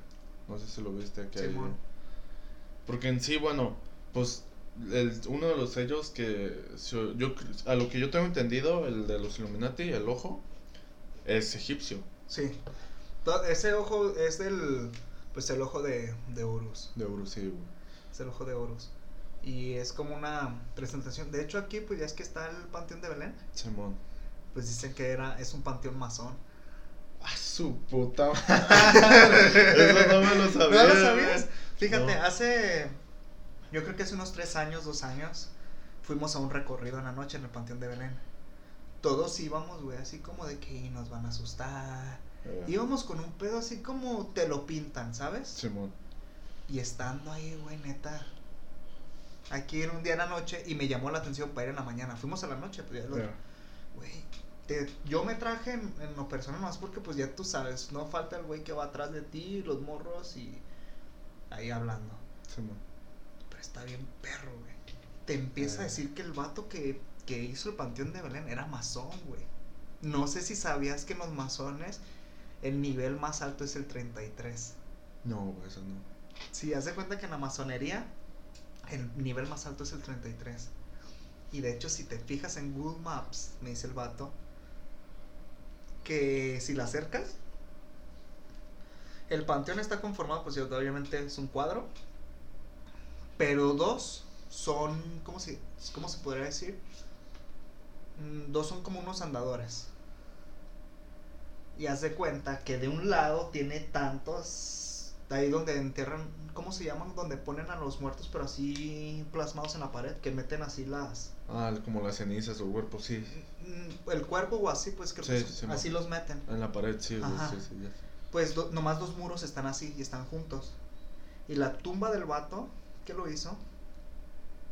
No sé si lo viste que hay- Simón. Porque en sí, bueno, pues el, uno de los sellos que yo a lo que yo tengo entendido, el de los Illuminati, el ojo es egipcio. Sí. To- Ese ojo es del. Pues el ojo de, de Horus. De Horus, sí, güey. Es el ojo de Horus. Y es como una presentación. De hecho, aquí, pues ya es que está el Panteón de Belén. Simón. Pues dicen que era, es un panteón masón. A su puta madre. Eso no me lo sabía. ¿No lo sabías? Fíjate, No. hace. Yo creo que hace unos tres años, dos años. Fuimos a un recorrido en la noche en el Panteón de Belén. Todos íbamos, güey, así como de que nos van a asustar. Eh, Íbamos con un pedo así como te lo pintan, ¿sabes? Simón. Y estando ahí, güey, neta. Que ir un día en la noche y me llamó la atención para ir en la mañana. Fuimos a la noche, pues ya lo-. Güey, te- yo me traje en, en lo personal más porque pues ya tú sabes, no falta el güey que va atrás de ti, los morros y ahí hablando. Simón. Pero está bien perro, güey. Te empieza a Eh. decir que el vato que, que hizo el Panteón de Belén era masón, güey. No sé si sabías que en los masones el nivel más alto es el 33. No, eso no. Sí, haz de cuenta que en la masonería el nivel más alto es el 33. Y de hecho, si te fijas en Google Maps, me dice el vato, que si la acercas, el panteón está conformado, pues obviamente es un cuadro, pero dos son, ¿cómo se, cómo se podría decir? Mm, Dos son como unos andadores. Y haz de cuenta que de un lado tiene tantos. Ahí donde entierran. ¿Cómo se llaman? Donde ponen a los muertos, pero así plasmados en la pared. Que meten así las. Ah, como las cenizas o cuerpo, sí. mm, El cuerpo o así, pues creo que Sí, son- sí, así sí. los meten. En la pared, sí, Ajá. sí, sí. Pues do- nomás dos muros están así y están juntos. Y la tumba del vato que lo hizo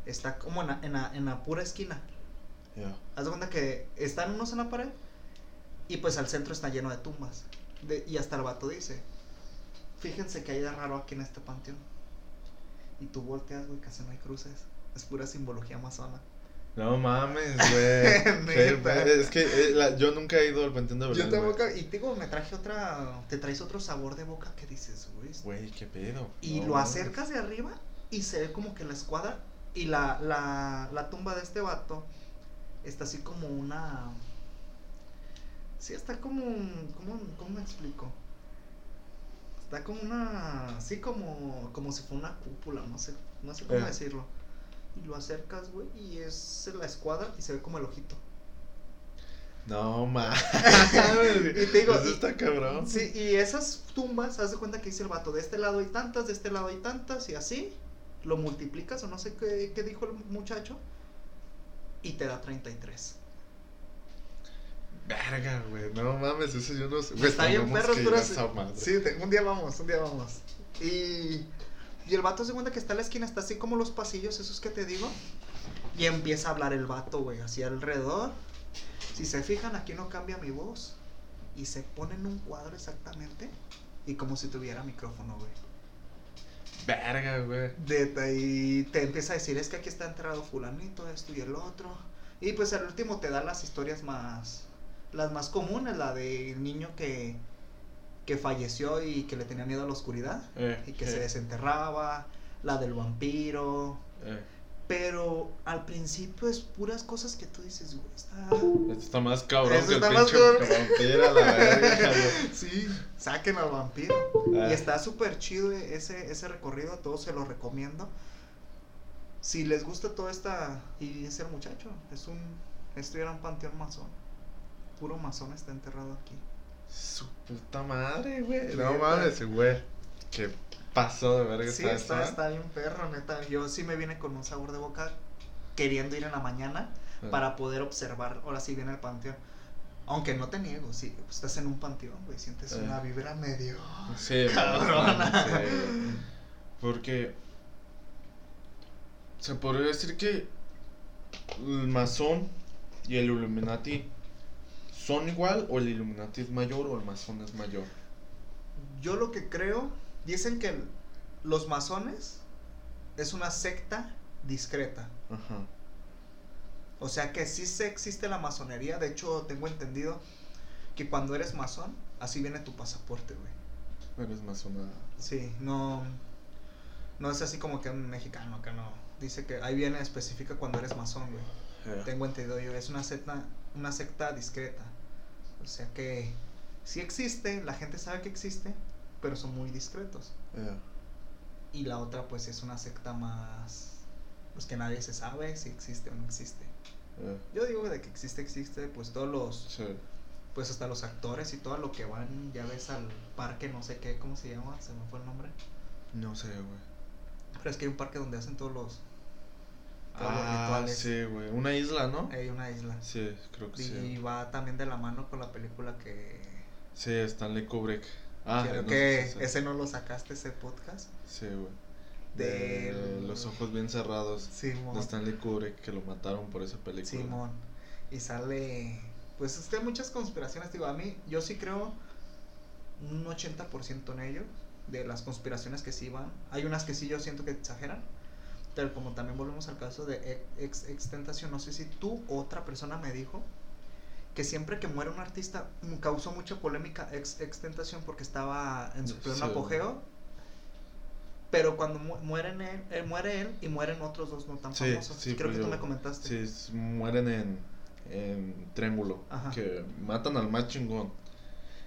está como en la, en la, en la pura esquina. Ya. Haz de cuenta que están unos en la pared y pues al centro está lleno de tumbas. De- y hasta el vato dice, fíjense que hay de raro aquí en este panteón. Y tú volteas, güey, casi no hay cruces. Es pura simbología amazona. No mames, güey. Es que eh, la- yo nunca he ido al Panteón de Belén. Yo tampoco, y te digo, me traje otra, te traes otro sabor de boca que dices, güey. Güey, qué pedo. Y No lo acercas de arriba y se ve como que la escuadra y la, la, la tumba de este vato está así como una... Sí, está como... un- ¿Cómo, cómo me explico? Está como una... Así como, como si fuera una cúpula, no sé, no sé cómo Eh. decirlo. Y lo acercas, güey, y es la escuadra y se ve como el ojito. No mames. Y te digo, Eso está cabrón. Sí, y esas tumbas, haz de cuenta que dice el vato, de este lado hay tantas, de este lado hay tantas, y así lo multiplicas, o no sé qué, qué dijo el muchacho, y te da 33. Verga, güey. No mames, eso yo no sé. Güey, Está bien tenemos perro, que pero sí- te- un día vamos, un día vamos. Y, y el vato se cuenta que está en la esquina, está así como los pasillos, esos que te digo, y empieza a hablar el vato, güey, así alrededor. Si se fijan, aquí no cambia mi voz, y se pone en un cuadro exactamente, y como si tuviera micrófono, güey. Verga, güey. Y te empieza a decir, es que aquí está enterrado fulanito, esto y el otro. Y pues al último te da las historias más, las más comunes, la del niño que, que falleció y que le tenía miedo a la oscuridad Eh, y que eh, se desenterraba, la del vampiro. eh. Pero al principio es puras cosas que tú dices, güey, está... Esto está más cabrón que el más cabrón. vampiro la verga. Sí, saquen al vampiro. Ah. Y está súper chido ese, ese recorrido, a todos se lo recomiendo. Si les gusta toda esta... Y es el muchacho, es un... Esto era un panteón masón. Puro masón está enterrado aquí. Su puta madre, güey. No mames, güey. Qué pasó de verga Sí, está está, eso, está bien perro, neta. Yo sí me vine con un sabor de boca queriendo ir en la mañana ¿eh? para poder observar, ahora sí viene el panteón. Aunque no te niego, sí, estás en un panteón, güey, sientes Eh. una vibra medio... Sí, Cabrona. sí. Porque se podría decir que el masón y el Illuminati son igual o el Illuminati es mayor o el masón es mayor. Yo lo que creo, dicen que los masones es una secta discreta. Ajá. O sea que sí se existe la masonería. De hecho, tengo entendido que cuando eres masón, así viene tu pasaporte, güey. Eres masona. Sí, no. No es así como que un mexicano, que no. Dice que ahí viene específica cuando eres masón, güey. Tengo entendido yo. Es una secta, una secta discreta. O sea que sí existe, la gente sabe que existe, pero son muy discretos. Yeah. Y la otra pues es una secta más pues que nadie se sabe si existe o no existe. Yeah. Yo digo de que existe, existe, pues todos los, Sí. pues hasta los actores y todo lo que van, ya ves al parque, no sé qué, ¿cómo se llama? Se me fue el nombre. No sé, güey. Pero es que hay un parque donde hacen todos los, todos los Ah, rituales. sí, güey. Una isla, ¿no? Hay una isla. Sí, creo que Y sí. va también de la mano con la película que... Sí, Stanley Kubrick. Ah, creo no que sé ese no lo sacaste, ese podcast. Sí, güey. De De los ojos bien cerrados. Simón. De Stanley Kubrick, que lo mataron por esa película. Simón. Y sale. Pues es que hay muchas conspiraciones. Digo, a mí, yo sí creo un 80% en ello. De las conspiraciones que sí van. Hay unas que sí yo siento que exageran. Pero como también volvemos al caso de ex, ex Tentación, no sé si tú o otra persona me dijo que siempre que muere un artista causó mucha polémica ex, ex Tentación porque estaba en su pleno Sí. apogeo. Pero cuando mu- mueren él, eh, muere él y mueren otros dos no tan Sí, famosos. sí, Creo que tú me comentaste. Sí, mueren en, en Triángulo. Ajá. Que matan al más chingón.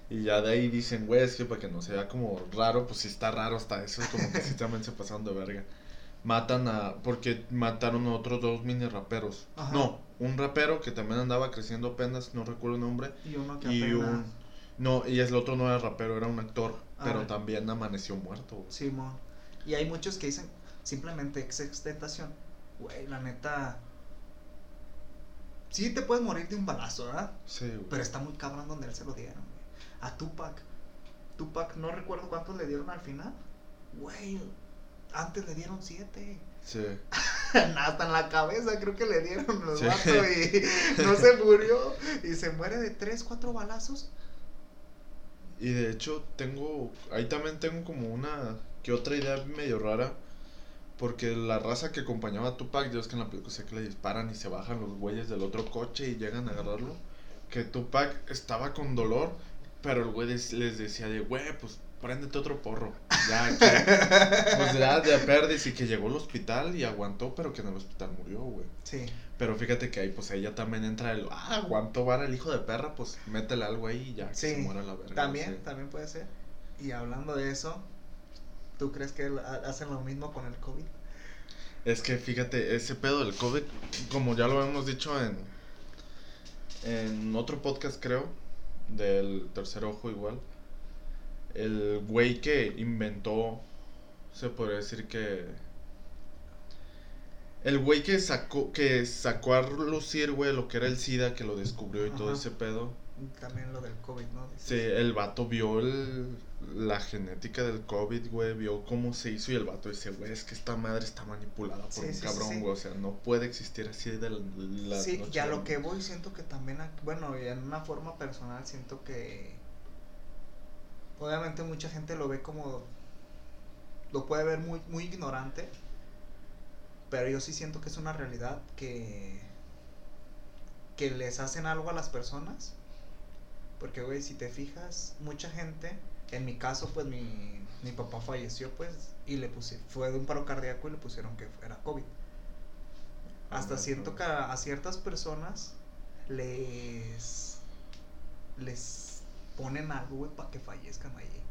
Y ya de ahí dicen, güey, es que para que no sea como raro, pues sí está raro hasta eso. Como que sí también se pasaron de verga. Matan a. Porque mataron a otros dos mini raperos. Ajá. No, un rapero que también andaba creciendo apenas, no recuerdo el nombre. Y uno que Y apenas- un. No, y el otro no era rapero, era un actor. Ah, pero también amaneció muerto. güey. Simón. Y hay muchos que dicen simplemente ex extentación. Güey, la neta. Sí te puedes morir de un balazo, ¿verdad? Sí, güey. Pero está muy cabrón donde él se lo dieron, güey. A Tupac. Tupac, no recuerdo cuántos le dieron al final. Güey, antes le dieron siete. Sí. Hasta en la cabeza creo que le dieron los Sí. y no se murió. Y se muere de tres, cuatro balazos. Y de hecho tengo, ahí también tengo como una que otra idea medio rara. Porque la raza que acompañaba a Tupac, es que en la película sé que le disparan y se bajan los güeyes del otro coche y llegan a agarrarlo. Que Tupac estaba con dolor, pero el güey les decía de, güey, pues préndete otro porro. Ya, que, pues ya, ya perdes y que llegó al hospital y aguantó, pero que en el hospital murió, güey. Sí. Pero fíjate que ahí pues ella también entra el, ah, aguantó vara el hijo de perra, pues métele algo ahí y ya que Sí, se muera la verga. También, sí. también puede ser. Y hablando de eso, ¿tú crees que ha- hacen lo mismo con el COVID? Es que fíjate, ese pedo del COVID, como ya lo hemos dicho en, en otro podcast creo, del tercer ojo igual, el güey que inventó, se podría decir que... El güey que sacó, que sacó a lucir, güey, lo que era el SIDA, que lo descubrió y todo ese pedo. También lo del COVID, ¿no? Dices. Sí, el vato vio el, la genética del COVID, güey, vio cómo se hizo y el vato dice, güey, es que esta madre está manipulada por Sí, un sí, cabrón, sí. güey, o sea, no puede existir así de la, la Sí, ya lo que mañana". voy siento que también, bueno, y en una forma personal siento que obviamente mucha gente lo ve como, lo puede ver muy, muy ignorante, pero yo sí siento que es una realidad que, que les hacen algo a las personas, porque güey, si te fijas, mucha gente, en mi caso pues mi, mi papá falleció pues y le puse, fue de un paro cardíaco y le pusieron que era COVID. Hasta siento no. que a, a ciertas personas les les ponen algo, güey, para que fallezcan allí.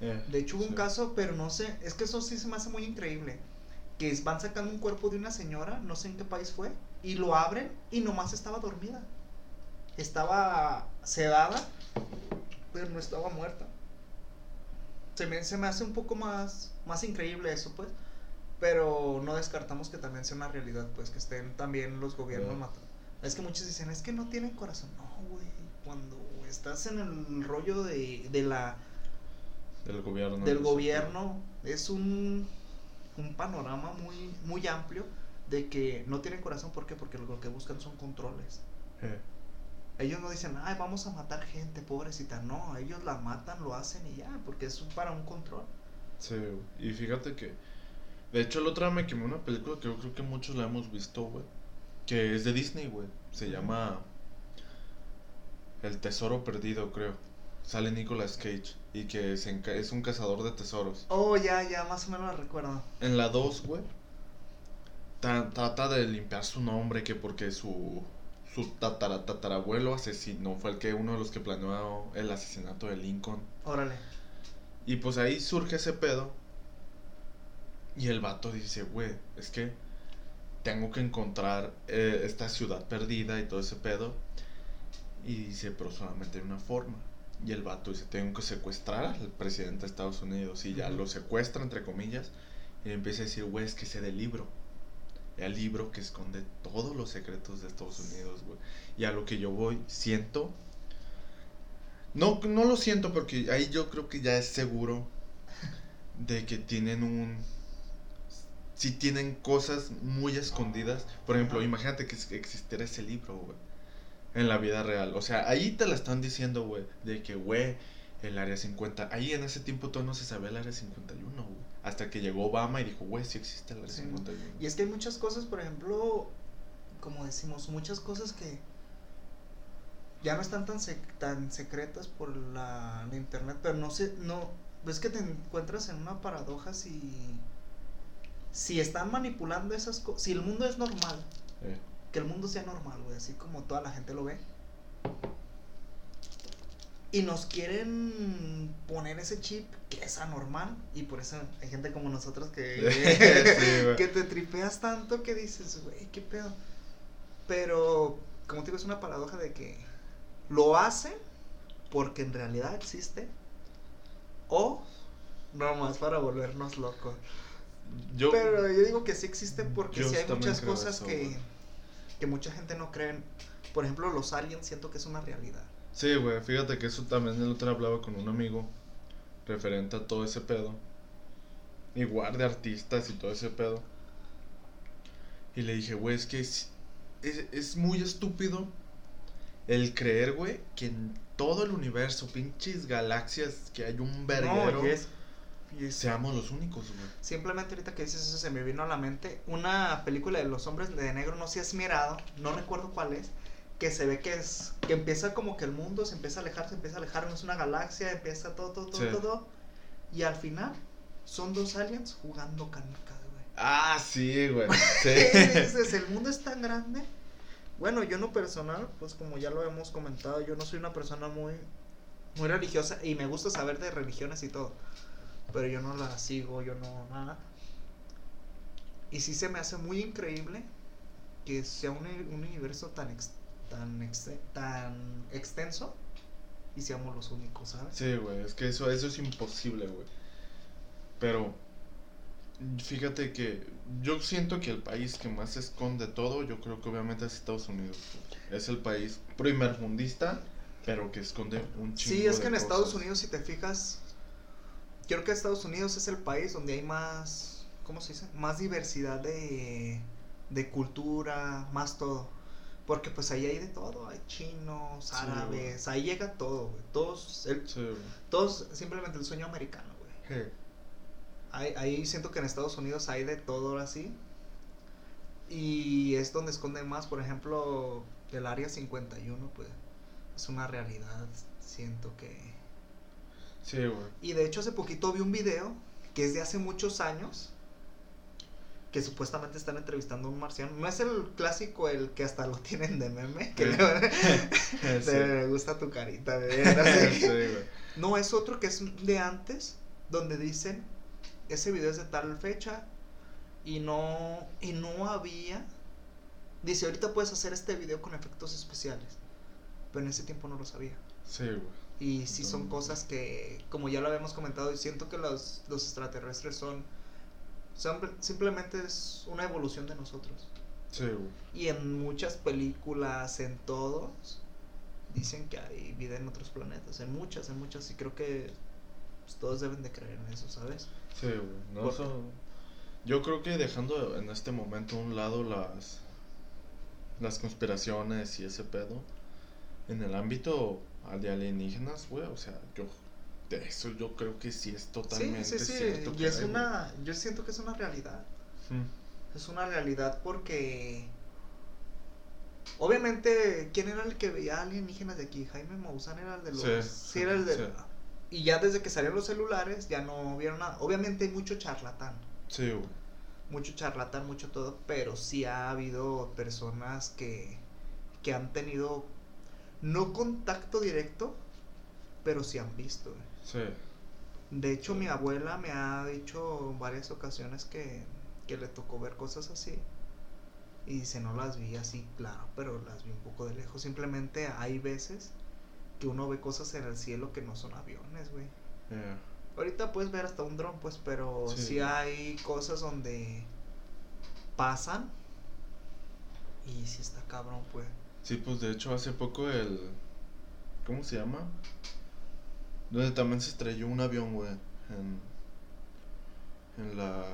Eh, De hecho hubo un caso, pero no sé, es que eso sí se me hace muy increíble. Que van sacando un cuerpo de una señora, no sé en qué país fue, y lo abren y nomás estaba dormida. Estaba sedada, pero no estaba muerta. Se me, se me hace un poco más, más increíble eso, pues. Pero no descartamos que también sea una realidad, pues, que estén también los gobiernos matando. Es que muchos dicen, es que no tienen corazón. No, güey. Cuando estás en el rollo de, de la Del gobierno. del gobierno es un, un panorama muy, muy amplio de que no tienen corazón. ¿Por qué? Porque lo que buscan son controles. Eh, Ellos no dicen, ay, vamos a matar gente, pobrecita. No, ellos la matan, lo hacen y ya, porque es para un control. sí, y fíjate que, de hecho el otro día me quemé una película que yo creo que muchos la hemos visto, güey, que es de Disney, güey, se llama El Tesoro Perdido, creo. Sale Nicolas Cage y que es un cazador de tesoros. Oh, ya, ya, más o menos la recuerdo. En la 2, güey, tra- trata de limpiar su nombre que porque su su tatara, tatarabuelo asesino fue el que uno de los que planeó el asesinato de Lincoln. Órale. Y pues ahí surge ese pedo. Y el vato dice, güey, es que tengo que encontrar eh, esta ciudad perdida y todo ese pedo. Y dice, pero solamente hay una forma. Y el vato dice, tengo que secuestrar al presidente de Estados Unidos. Y ya lo secuestra, entre comillas. Y empieza a decir, güey, es que sé del libro. El libro que esconde todos los secretos de Estados Unidos, güey. Y a lo que yo voy, siento. No, no lo siento porque ahí yo creo que ya es seguro de que tienen un... Si tienen cosas muy escondidas. Por ejemplo, Ajá. imagínate que ex- existiera ese libro, güey. En la vida real. O sea, ahí te la están diciendo, güey. De que, güey, el área 50. Ahí en ese tiempo todavía no se sabía el área 51, güey. Hasta que llegó Obama y dijo, güey, sí existe el área Sí. 51. Y es que hay muchas cosas, por ejemplo, como decimos, muchas cosas que ya no están tan sec- tan secretas por la, la internet, pero no sé, no, ves que te encuentras en una paradoja si si están manipulando esas cosas, si el mundo es normal, Eh, que el mundo sea normal, güey, así como toda la gente lo ve. Y nos quieren poner ese chip que es anormal. Y por eso hay gente como nosotros que, Sí, que te tripeas tanto que dices, güey, qué pedo. Pero, como te digo, es una paradoja de que lo hacen porque en realidad existe. O nomás para volvernos locos. yo, Pero yo digo que sí existe porque sí hay muchas cosas eso, que. Que mucha gente no cree. en. Por ejemplo, los aliens siento que es una realidad. Sí, güey, fíjate que eso también el otro día hablaba con un amigo referente a todo ese pedo. Igual de artistas y todo ese pedo. Y le dije, güey, es que es, es, es muy estúpido el creer, güey, que en todo el universo, pinches galaxias, que hay un verguero, No, y es, y seamos los únicos, güey. Simplemente ahorita que dices eso se me vino a la mente una película de los hombres de negro, no sé si has mirado, no recuerdo cuál es, que se ve que es, que empieza como que el mundo se empieza a alejar, se empieza a alejar, no es una galaxia, empieza todo, todo, todo, Sí. todo, y al final son dos aliens jugando canicas, güey. Ah, sí, güey. Sí. dices, el mundo es tan grande. Bueno, yo en lo personal, pues como ya lo hemos comentado, yo no soy una persona muy, muy religiosa y me gusta saber de religiones y todo. Pero yo no la sigo, yo no nada. Y sí se me hace muy increíble que sea un, un universo tan, ex- tan, ex- tan extenso y seamos los únicos, ¿sabes? Sí, güey, es que eso, eso es imposible, güey. Pero, fíjate que yo siento que el país que más esconde todo, yo creo que obviamente es Estados Unidos. Es el país primermundista, pero que esconde un chingo Sí, es de que en Estados. Unidos, si te fijas, creo que Estados Unidos es el país donde hay más, ¿cómo se dice? Más diversidad de, de cultura, más todo. Porque pues ahí hay de todo, hay chinos, Sí, árabes, ahí llega todo, güey. Todos, el- Sí, güey. todos, simplemente el sueño americano, güey. Ahí, ahí siento que en Estados Unidos hay de todo ahora sí. Y es donde esconden más, por ejemplo, el área 51, pues es una realidad, siento que... Sí, güey. Y de hecho hace poquito vi un video que es de hace muchos años que supuestamente están entrevistando a un marciano. No es el clásico, el que hasta lo tienen de meme, que le, Sí. le gusta tu carita, así. Sí. No, es otro que es de antes, donde dicen, ese video es de tal fecha y no, y no había... Dice, ahorita puedes hacer este video con efectos especiales, pero en ese tiempo no lo sabía. Sí, güey. Y sí son cosas que, como ya lo habíamos comentado, y siento que los, los extraterrestres son, son- Simplemente es una evolución de nosotros. Sí. Y en muchas películas, en todos, dicen que hay vida en otros planetas. En muchas, en muchas. Y creo que pues, todos deben de creer en eso, ¿sabes? Sí. No, eso- Yo creo que dejando en este momento a un lado las las conspiraciones y ese pedo en el ámbito de alienígenas, güey, o sea, yo de eso yo creo que sí es totalmente sí, sí, sí. cierto. Y que es hay, una. Yo siento que es una realidad. Mm, Es una realidad porque. Obviamente, ¿quién era el que veía alienígenas de aquí? Jaime Maussan era el de los. Sí, era el de. Y ya desde que salieron los celulares, ya no vieron nada. Obviamente hay mucho charlatán. Sí, güey. Mucho charlatán, mucho todo. Pero sí ha habido personas que. que han tenido. No contacto directo, pero sí han visto. Sí. De hecho, mi abuela me ha dicho en varias ocasiones que, que le tocó ver cosas así. Y dice, no las vi así, claro, pero las vi un poco de lejos. Simplemente hay veces que uno ve cosas en el cielo que no son aviones, güey. Yeah. Ahorita puedes ver hasta un dron, pues, pero Sí. sí. hay cosas donde pasan. Y sí está cabrón, pues. Sí, pues de hecho hace poco el... ¿Cómo se llama? Donde también se estrelló un avión, güey. En... En la...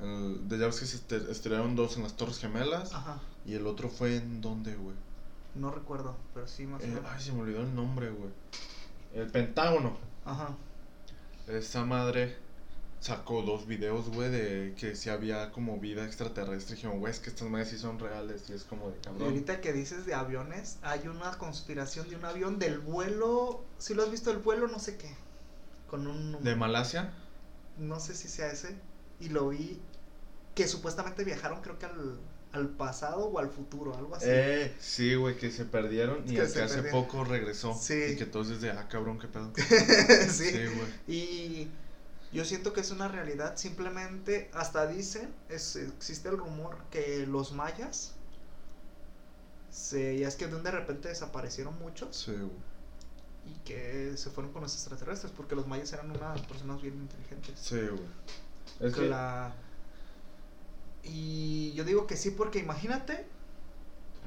En el- de ya ves que se estre- estrellaron dos en las Torres Gemelas. Ajá. Y el otro fue en dónde, güey. No recuerdo, pero sí más o Eh, ay, se me olvidó el nombre, güey. El Pentágono. Ajá. Esa madre sacó dos videos, güey, de que si había como vida extraterrestre. Y dijeron, güey, es que estas madres sí son reales. Y es como de Y cabrón. ahorita que dices de aviones, hay una conspiración de un avión del vuelo. Si lo has visto, el vuelo, no sé qué. Con un. De Malasia. no sé si sea ese. Y lo vi que supuestamente viajaron, creo que al, al pasado o al futuro, algo así. Eh, sí, güey, que se perdieron y Que que hace perdieron. poco regresó. Sí. Y que todos desde, ah, cabrón, qué pedo. sí. Sí, güey. Y yo siento que es una realidad. Simplemente, hasta dicen, es, existe el rumor que los mayas. Se, ya es que de un de repente desaparecieron muchos Sí, y que se fueron con los extraterrestres porque los mayas eran unas personas bien inteligentes. Sí, güey. Es que que, la- Y yo digo que sí porque imagínate,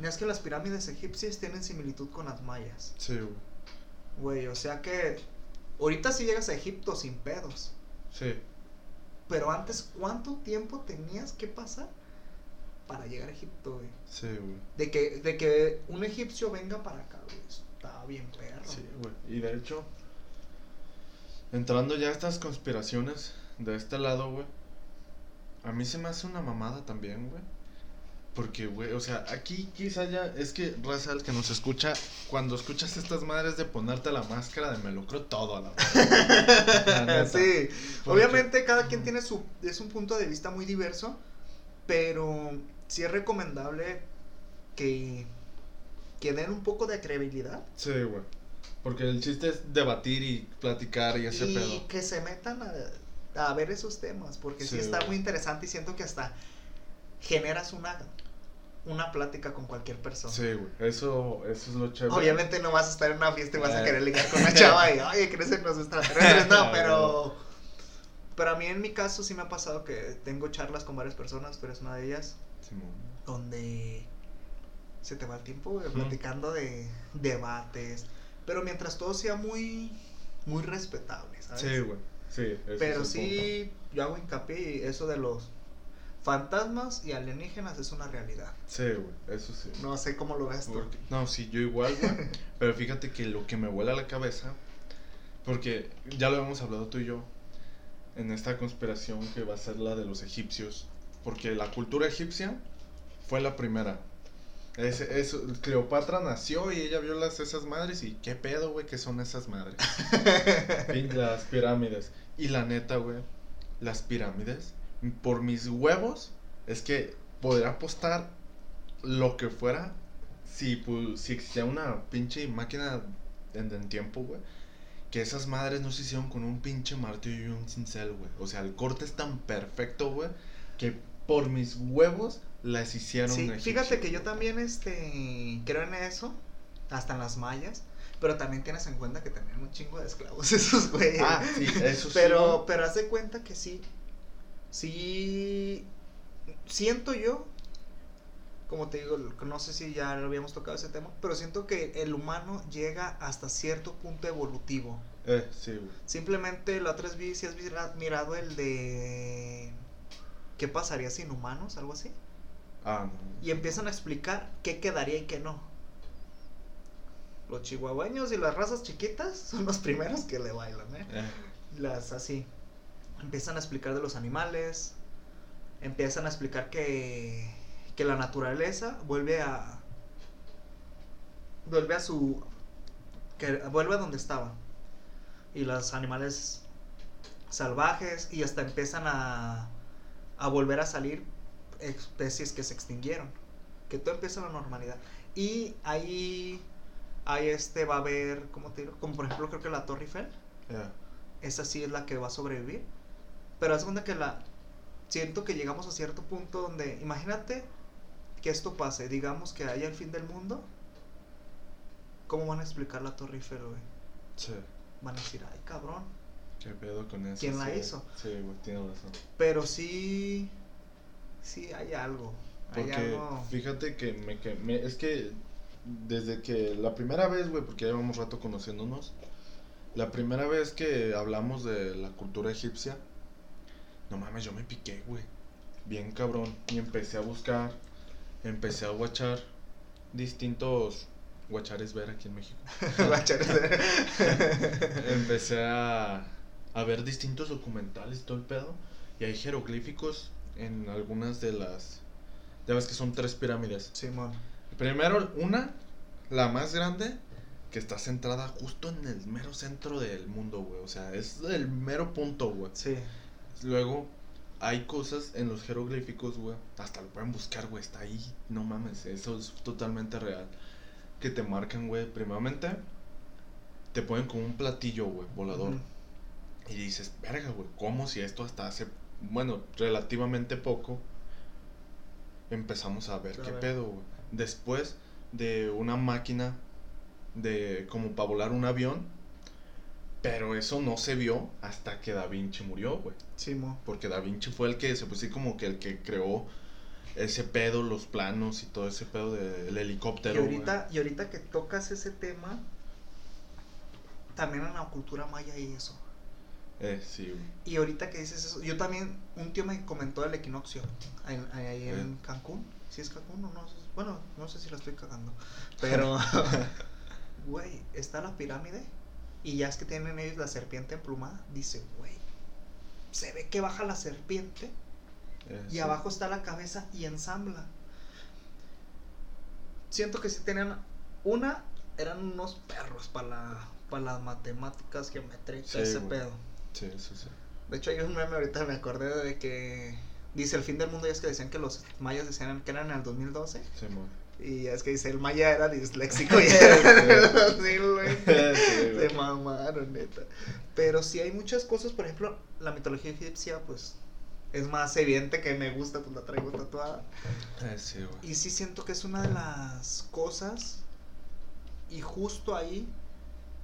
es que las pirámides egipcias tienen similitud con las mayas. Sí, güey. Güey, o sea que ahorita sí llegas a Egipto sin pedos. Sí. Pero antes, ¿cuánto tiempo tenías que pasar para llegar a Egipto, güey? Sí, güey. De que, de que un egipcio venga para acá, güey. Estaba bien perro. Sí, güey. Y de hecho, entrando ya a estas conspiraciones de este lado, güey. A mí se me hace una mamada también, güey. Porque, güey, o sea, aquí quizá ya es que, raza, el que nos escucha, cuando escuchas estas madres de ponerte la máscara de me lo creo todo a la. La neta. sí, Porque- obviamente cada quien tiene su, es un punto de vista muy diverso, pero sí es recomendable que, que den un poco de credibilidad Sí, güey. Porque el chiste es debatir y platicar y ese y pedo. que se metan a, a ver esos temas, porque sí, Sí, está muy interesante y siento que hasta generas una, una plática con cualquier persona. Sí, güey. Eso, eso es lo chévere. Obviamente no vas a estar en una fiesta y vas a Eh. querer ligar con una chava y, oye, ¿crees en los extraterrestres? No, pero... Pero a mí en mi caso sí me ha pasado que tengo charlas con varias personas, pero es una de ellas, Simón. donde se te va el tiempo güey, platicando de debates, pero mientras todo sea muy, muy respetable, ¿sabes? Sí, güey. Sí, ese Pero es el sí, yo hago hincapié y eso de los fantasmas y alienígenas es una realidad. Sí, güey. Eso sí. No sé cómo lo ves tú. No, sí, yo igual, güey. pero fíjate que lo que me vuela la cabeza, porque ya lo hemos hablado tú y yo, en esta conspiración que va a ser la de los egipcios, porque la cultura egipcia fue la primera. Es, es- Cleopatra nació y ella vio las, esas madres y qué pedo, güey, que son esas madres. Las pirámides. Y la neta, güey, las pirámides, por mis huevos, es que podría apostar lo que fuera si, pu- si existía una pinche máquina en el tiempo, güey. Que esas madres no se hicieron con un pinche martillo y un cincel, güey. O sea, el corte es tan perfecto, güey, que por mis huevos las hicieron Sí, fíjate que yo también este creo en eso, hasta en las mayas, pero también tienes en cuenta que tenían un chingo de esclavos esos güeyes. Ah, sí, eso sí. pero pero haz de cuenta que sí. Sí siento yo como te digo, no sé si ya lo habíamos tocado ese tema, pero siento que el humano llega hasta cierto punto evolutivo. Eh, sí, güey. Simplemente la otra vez si has mira- mirado el de ¿Qué pasaría sin humanos? Algo así. Ah, no. y empiezan a explicar qué quedaría y qué no. Los chihuahueños y las razas chiquitas son los primeros que le bailan, ¿eh? Eh, Las así. Empiezan a explicar de los animales. Empiezan a explicar que, que la naturaleza vuelve a. Vuelve a su. Que vuelve a donde estaba. Y los animales salvajes. Y hasta empiezan a. A volver a salir especies que se extinguieron. Que todo empieza la normalidad. Y ahí. Ahí este va a haber. ¿Cómo te digo? Como por ejemplo, creo que la Torre Eiffel esa sí es la que va a sobrevivir. Pero haz cuenta que la. Siento que llegamos a cierto punto donde. Imagínate que esto pase. Digamos que haya el fin del mundo. ¿Cómo van a explicar la Torre Eiffel, güey? Sí. Van a decir, ay, cabrón. ¿Qué pedo con eso? ¿Quién la hizo? Sí, güey, tienes razón. Pero sí. Sí, hay algo. Hay algo. fíjate que me, que me- es que desde que la primera vez, güey, porque ya llevamos rato conociéndonos, la primera vez que hablamos de la cultura egipcia, no mames, yo me piqué, güey. Bien cabrón. Y empecé a buscar, empecé a guachar distintos guachares ver aquí en México. Guachar, empecé a, a ver distintos documentales todo el pedo. Y hay jeroglíficos en algunas de las. Ya ves que son tres pirámides. Simón. Primero, una, la más grande, que está centrada justo en el mero centro del mundo, güey. O sea, es el mero punto, güey. Sí. Luego, hay cosas en los jeroglíficos, güey. Hasta lo pueden buscar, güey. Está ahí. No mames, eso es totalmente real. Que te marcan, güey. Primeramente, te ponen como un platillo, güey, volador. Y dices, verga, güey, ¿cómo si esto hasta hace, bueno, relativamente poco empezamos a ver A qué ver. pedo, güey? Después de una máquina de como para volar un avión, pero eso no se vio hasta que Da Vinci murió, güey. Simón. Porque Da Vinci fue el que, se puso así como que el que creó ese pedo, los planos y todo ese pedo del Y helicóptero, güey. ahorita, y ahorita que tocas ese tema, también en la cultura maya hay eso. Eh, sí, güey. Y ahorita que dices eso, yo también, un tío me comentó del equinoccio ahí en Eh. Cancún. Si es Cancún o no, bueno, no sé si la estoy cagando. Pero, güey, está la pirámide y ya es que tienen ellos la serpiente emplumada. Dice, güey, se ve que baja la serpiente Eh, y sí. abajo está la cabeza y ensambla. Siento que sí tenían una, eran unos perros para la, para las matemáticas, todo Sí, ese güey. pedo. Sí, sí, sí. De hecho, hay un meme ahorita, me acordé de que dice el fin del mundo. Y es que decían que los mayas decían que eran en el 2012. Simón. Y es que dice el maya era disléxico y era en el 2000, güey. Sí. Se mamaron, neta. Pero sí hay muchas cosas, por ejemplo, la mitología egipcia, pues es más evidente que me gusta, pues la traigo tatuada. Eh, sí, güey. Y sí siento que es una de las cosas. Y justo ahí,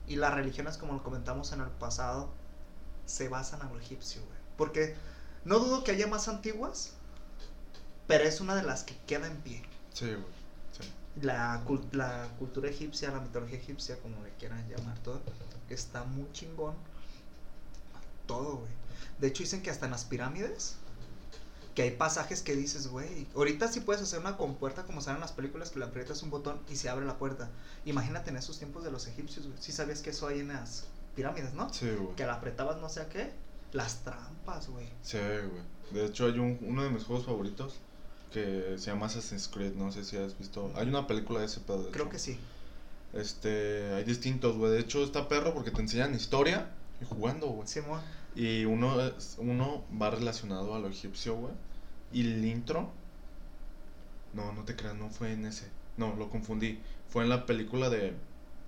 y las religiones, como lo comentamos en el pasado, se basan en lo egipcio, güey. Porque no dudo que haya más antiguas, pero es una de las que queda en pie. Sí, güey. La, la cultura egipcia, la mitología egipcia, como le quieran llamar todo, está muy chingón. Todo, güey. De hecho, dicen que hasta en las pirámides, que hay pasajes que dices, güey, ahorita sí puedes hacer una compuerta como salen en las películas, que le aprietas un botón y se abre la puerta. Imagínate en esos tiempos de los egipcios, güey. Sí sabías que eso hay en las pirámides, ¿no? Sí, güey. Que la apretabas no sé a qué. Las trampas, güey. Sí, güey. De hecho, hay un, uno de mis juegos favoritos que se llama Assassin's Creed. No sé si has visto. Hay una película de ese pedo. de Creo hecho. que sí. Este, hay distintos, güey. De hecho, está perro porque te enseñan historia y jugando, güey. Simón. Y uno, es- uno va relacionado a lo egipcio, güey. Y el intro. No, no te creas, no fue en ese. No, lo confundí. Fue en la película de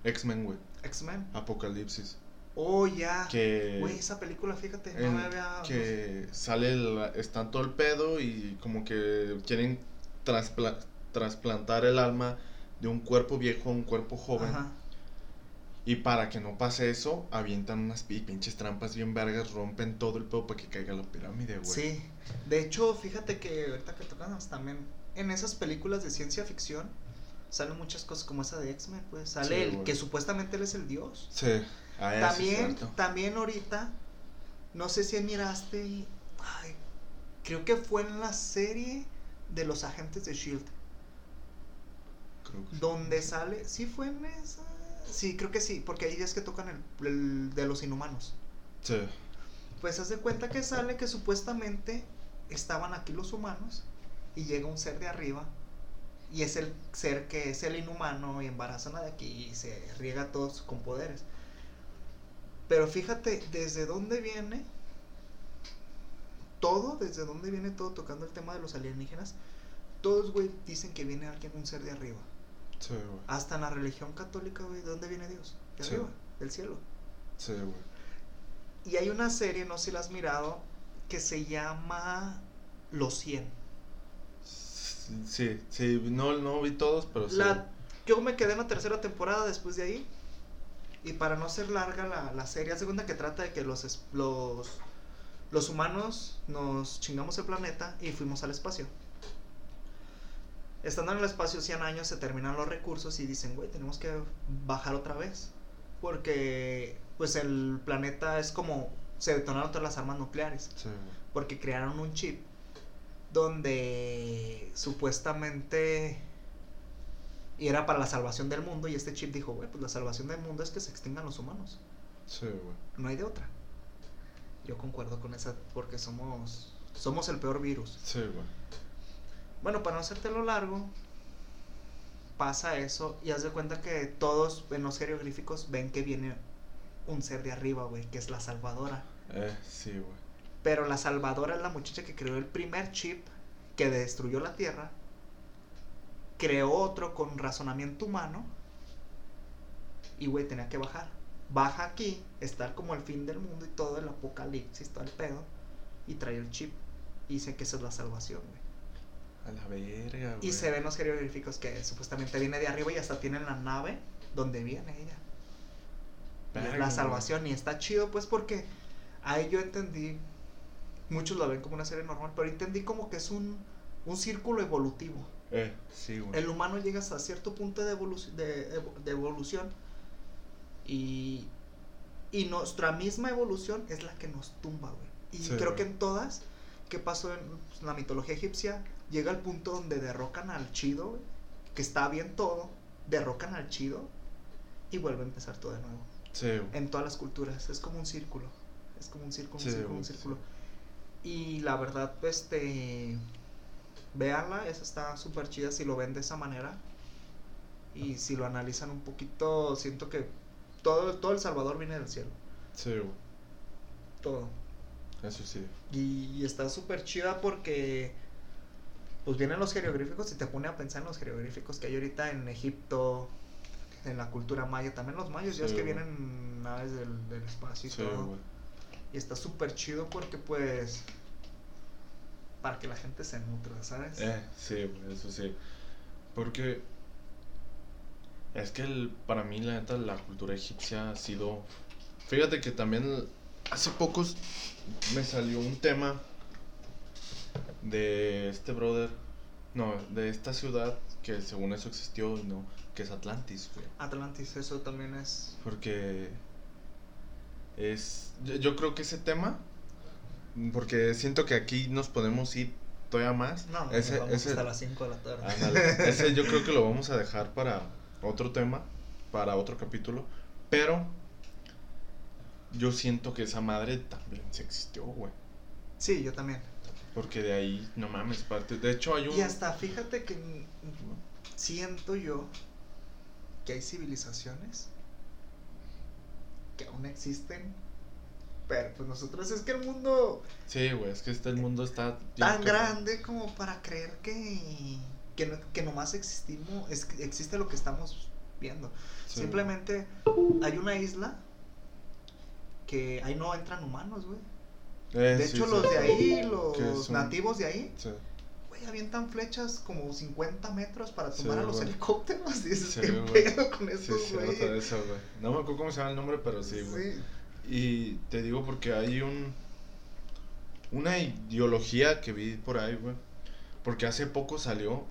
X-Men, güey. X-Men. Apocalipsis. Oh, ya. Que. Güey, esa película, fíjate, no en me había... que sale el, está todo el pedo y como que quieren traspla- trasplantar el alma de un cuerpo viejo a un cuerpo joven Ajá. y para que no pase eso avientan unas pi- pinches trampas bien vergas rompen todo el pedo para que caiga la pirámide güey Sí, de hecho, fíjate que ahorita que tocamos también, en esas películas de ciencia ficción salen muchas cosas como esa de X-Men, pues sale Sí, el que supuestamente él es el dios. sí ah, también, también ahorita, no sé si miraste, ay, creo que fue en la serie de los agentes de Shield, Creo que sí. donde sale, sí fue en esa, sí, creo que sí, porque ahí es que tocan el, el de los inhumanos. sí Pues haz de cuenta que sale que supuestamente estaban aquí los humanos y llega un ser de arriba y es el ser que es el inhumano y embaraza a de aquí y se riega a todos con poderes. Pero fíjate desde dónde viene todo, desde dónde viene todo tocando el tema de los alienígenas. Todos, güey, dicen que viene alguien, un ser de arriba. sí güey Hasta en la religión católica, güey, ¿de dónde viene Dios? De Sí. arriba, del cielo. sí güey Y hay una serie, no sé si la has mirado, que se llama Los 100. Sí, sí, no, no vi todos, pero sí. La, yo me quedé en la tercera temporada después de ahí. Y para no ser larga la, la serie, hace cuenta que trata de que los, los, los humanos nos chingamos el planeta y fuimos al espacio. Estando en el espacio 100 años se terminan los recursos y dicen, güey, tenemos que bajar otra vez. Porque pues el planeta es como se detonaron todas las armas nucleares Sí, porque crearon un chip donde supuestamente y era para la salvación del mundo y este chip dijo, güey, pues la salvación del mundo es que se extingan los humanos, Sí, güey. no hay de otra. Yo concuerdo con esa porque somos somos el peor virus. Sí, güey. Bueno, para no hacértelo largo, pasa eso y haz de cuenta que todos en los jeroglíficos ven que viene un ser de arriba, güey, que es la salvadora. Eh, sí, güey. Pero la salvadora es la muchacha que creó el primer chip que destruyó la Tierra. Creó otro con razonamiento humano. Y, güey, tenía que bajar. Baja aquí, está como el fin del mundo y todo el apocalipsis, todo el pedo. Y trae el chip. Y dice que esa es la salvación, güey. A la verga, güey. Y se ven los jeroglíficos que supuestamente viene de arriba y hasta tienen la nave donde viene ella. Y es la güey. salvación. Y está chido, pues, porque ahí yo entendí. Muchos lo ven como una serie normal, pero entendí como que es un, un círculo evolutivo. Eh, sí, güey. El humano llega hasta cierto punto de, evolu- de, de evolución. Y, y nuestra misma evolución es la que nos tumba, güey. Y Sí, creo güey. que en todas, ¿qué pasó en pues, la mitología egipcia? Llega el punto donde derrocan al chido, güey, que está bien todo, derrocan al chido y vuelve a empezar todo de nuevo Sí, güey. en todas las culturas. Es como un círculo. Es como un círculo, un Sí, círculo, güey, un círculo. Y la verdad, este. Véanla, esa está súper chida si lo ven de esa manera. Y si lo analizan un poquito, siento que todo, todo El Salvador viene del cielo. Sí, güey. Todo. Eso sí. Y, y está súper chida porque. Pues vienen los jeroglíficos y te pone a pensar en los jeroglíficos que hay ahorita en Egipto, en la cultura maya. También los mayos, ya es que vienen naves del, del espacio y Sí, todo. Y está súper chido porque pues para que la gente se nutra, ¿sabes? Eh, sí, eso sí. Porque es que el, para mí, la neta, la cultura egipcia ha sido. Fíjate que también hace pocos me salió un tema de este brother. No, de esta ciudad que según eso existió, no, que es Atlantis, güey. Atlantis, eso también es... Porque es. Yo, yo creo que ese tema. Porque siento que aquí nos podemos ir todavía más. No, no, ese, vamos ese- hasta las 5 de la tarde. Ese yo creo que lo vamos a dejar para otro tema, para otro capítulo. Pero yo siento que esa madre también se existió, güey. Sí, yo también. Porque de ahí, no mames, parte. De hecho, hay un. Y hasta fíjate que siento yo que hay civilizaciones que aún existen. Pero pues nosotros es que el mundo Sí, güey, es que este el mundo está. tan grande como para creer que que, no- que nomás existimos es, que existe lo que estamos viendo. Sí, Simplemente hay una isla que ahí no entran humanos, güey. Eh, De sí, hecho, sí. los de ahí, los nativos de ahí, güey, avientan flechas como 50 metros para tomar a los helicópteros. Y dices, Sí, ¿qué güey. pedo con Sí, estos, sí, güey? de eso, güey. No me acuerdo cómo se llama el nombre, pero sí, güey. Y te digo porque hay un. Una ideología que vi por ahí, güey. Porque hace poco salió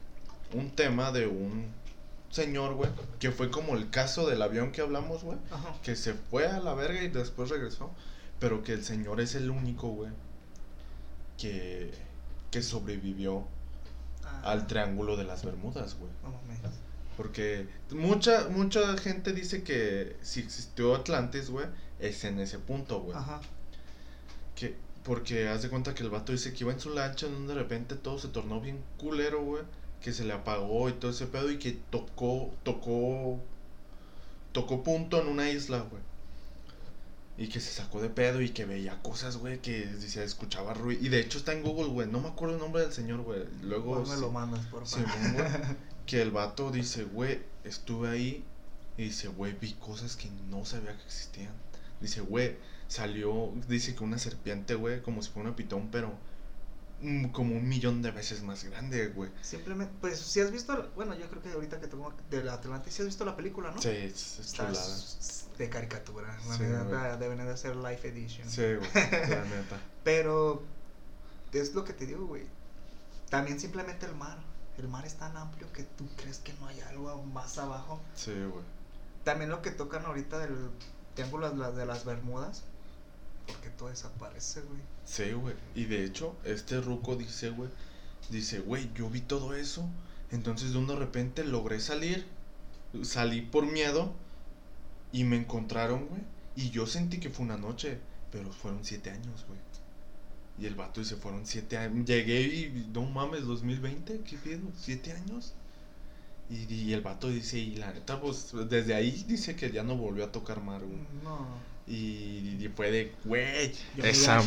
un tema de un señor, güey. Que fue como el caso del avión que hablamos, güey. Que se fue a la verga y después regresó. Pero que el señor es el único, güey. Que. Que sobrevivió Ah, al Triángulo de las Bermudas, güey. Porque mucha, mucha gente dice que si existió Atlantis, güey, es en ese punto, güey. Ajá. Que, porque haz de cuenta que el vato dice que iba en su lancha, donde de repente todo se tornó bien culero, güey. Que se le apagó y todo ese pedo y que tocó, tocó, tocó punto en una isla, güey. Y que se sacó de pedo y que veía cosas, güey, que se escuchaba ruido. Y de hecho está en Google, güey. No me acuerdo el nombre del señor, güey. Luego... Igual me lo mandas, por favor. Que el vato dice, güey, estuve ahí y dice, güey, vi cosas que no sabía que existían. Dice, güey, salió, dice que una serpiente, güey, como si fuera una pitón, pero mm, como un millón de veces más grande, güey. Simplemente, pues si has visto, bueno, yo creo que ahorita que tengo del Atlantis, si has visto la película, ¿no? Sí, es, es chulada. de caricatura. La Sí, neta, deben de ser live edition. Sí, güey, la neta. Pero es lo que te digo, güey. También simplemente el mar. El mar es tan amplio que tú crees que no hay algo aún más abajo. Sí, güey. También lo que tocan ahorita del triángulo de las Bermudas. Porque todo desaparece, güey. Sí, güey. Y de hecho, este ruco dice, güey, dice, güey, yo vi todo eso. Entonces de un de repente logré salir. Salí por miedo. Y me encontraron, güey. Y yo sentí que fue una noche. Pero fueron siete años, güey. Y el vato dice, fueron siete años. Llegué y, no mames, 2020, ¿qué pedo? ¿Siete años? Y, y el vato dice, y la neta, pues, desde ahí dice que ya no volvió a tocar mar, güey. No. Y, y fue de, güey, esa.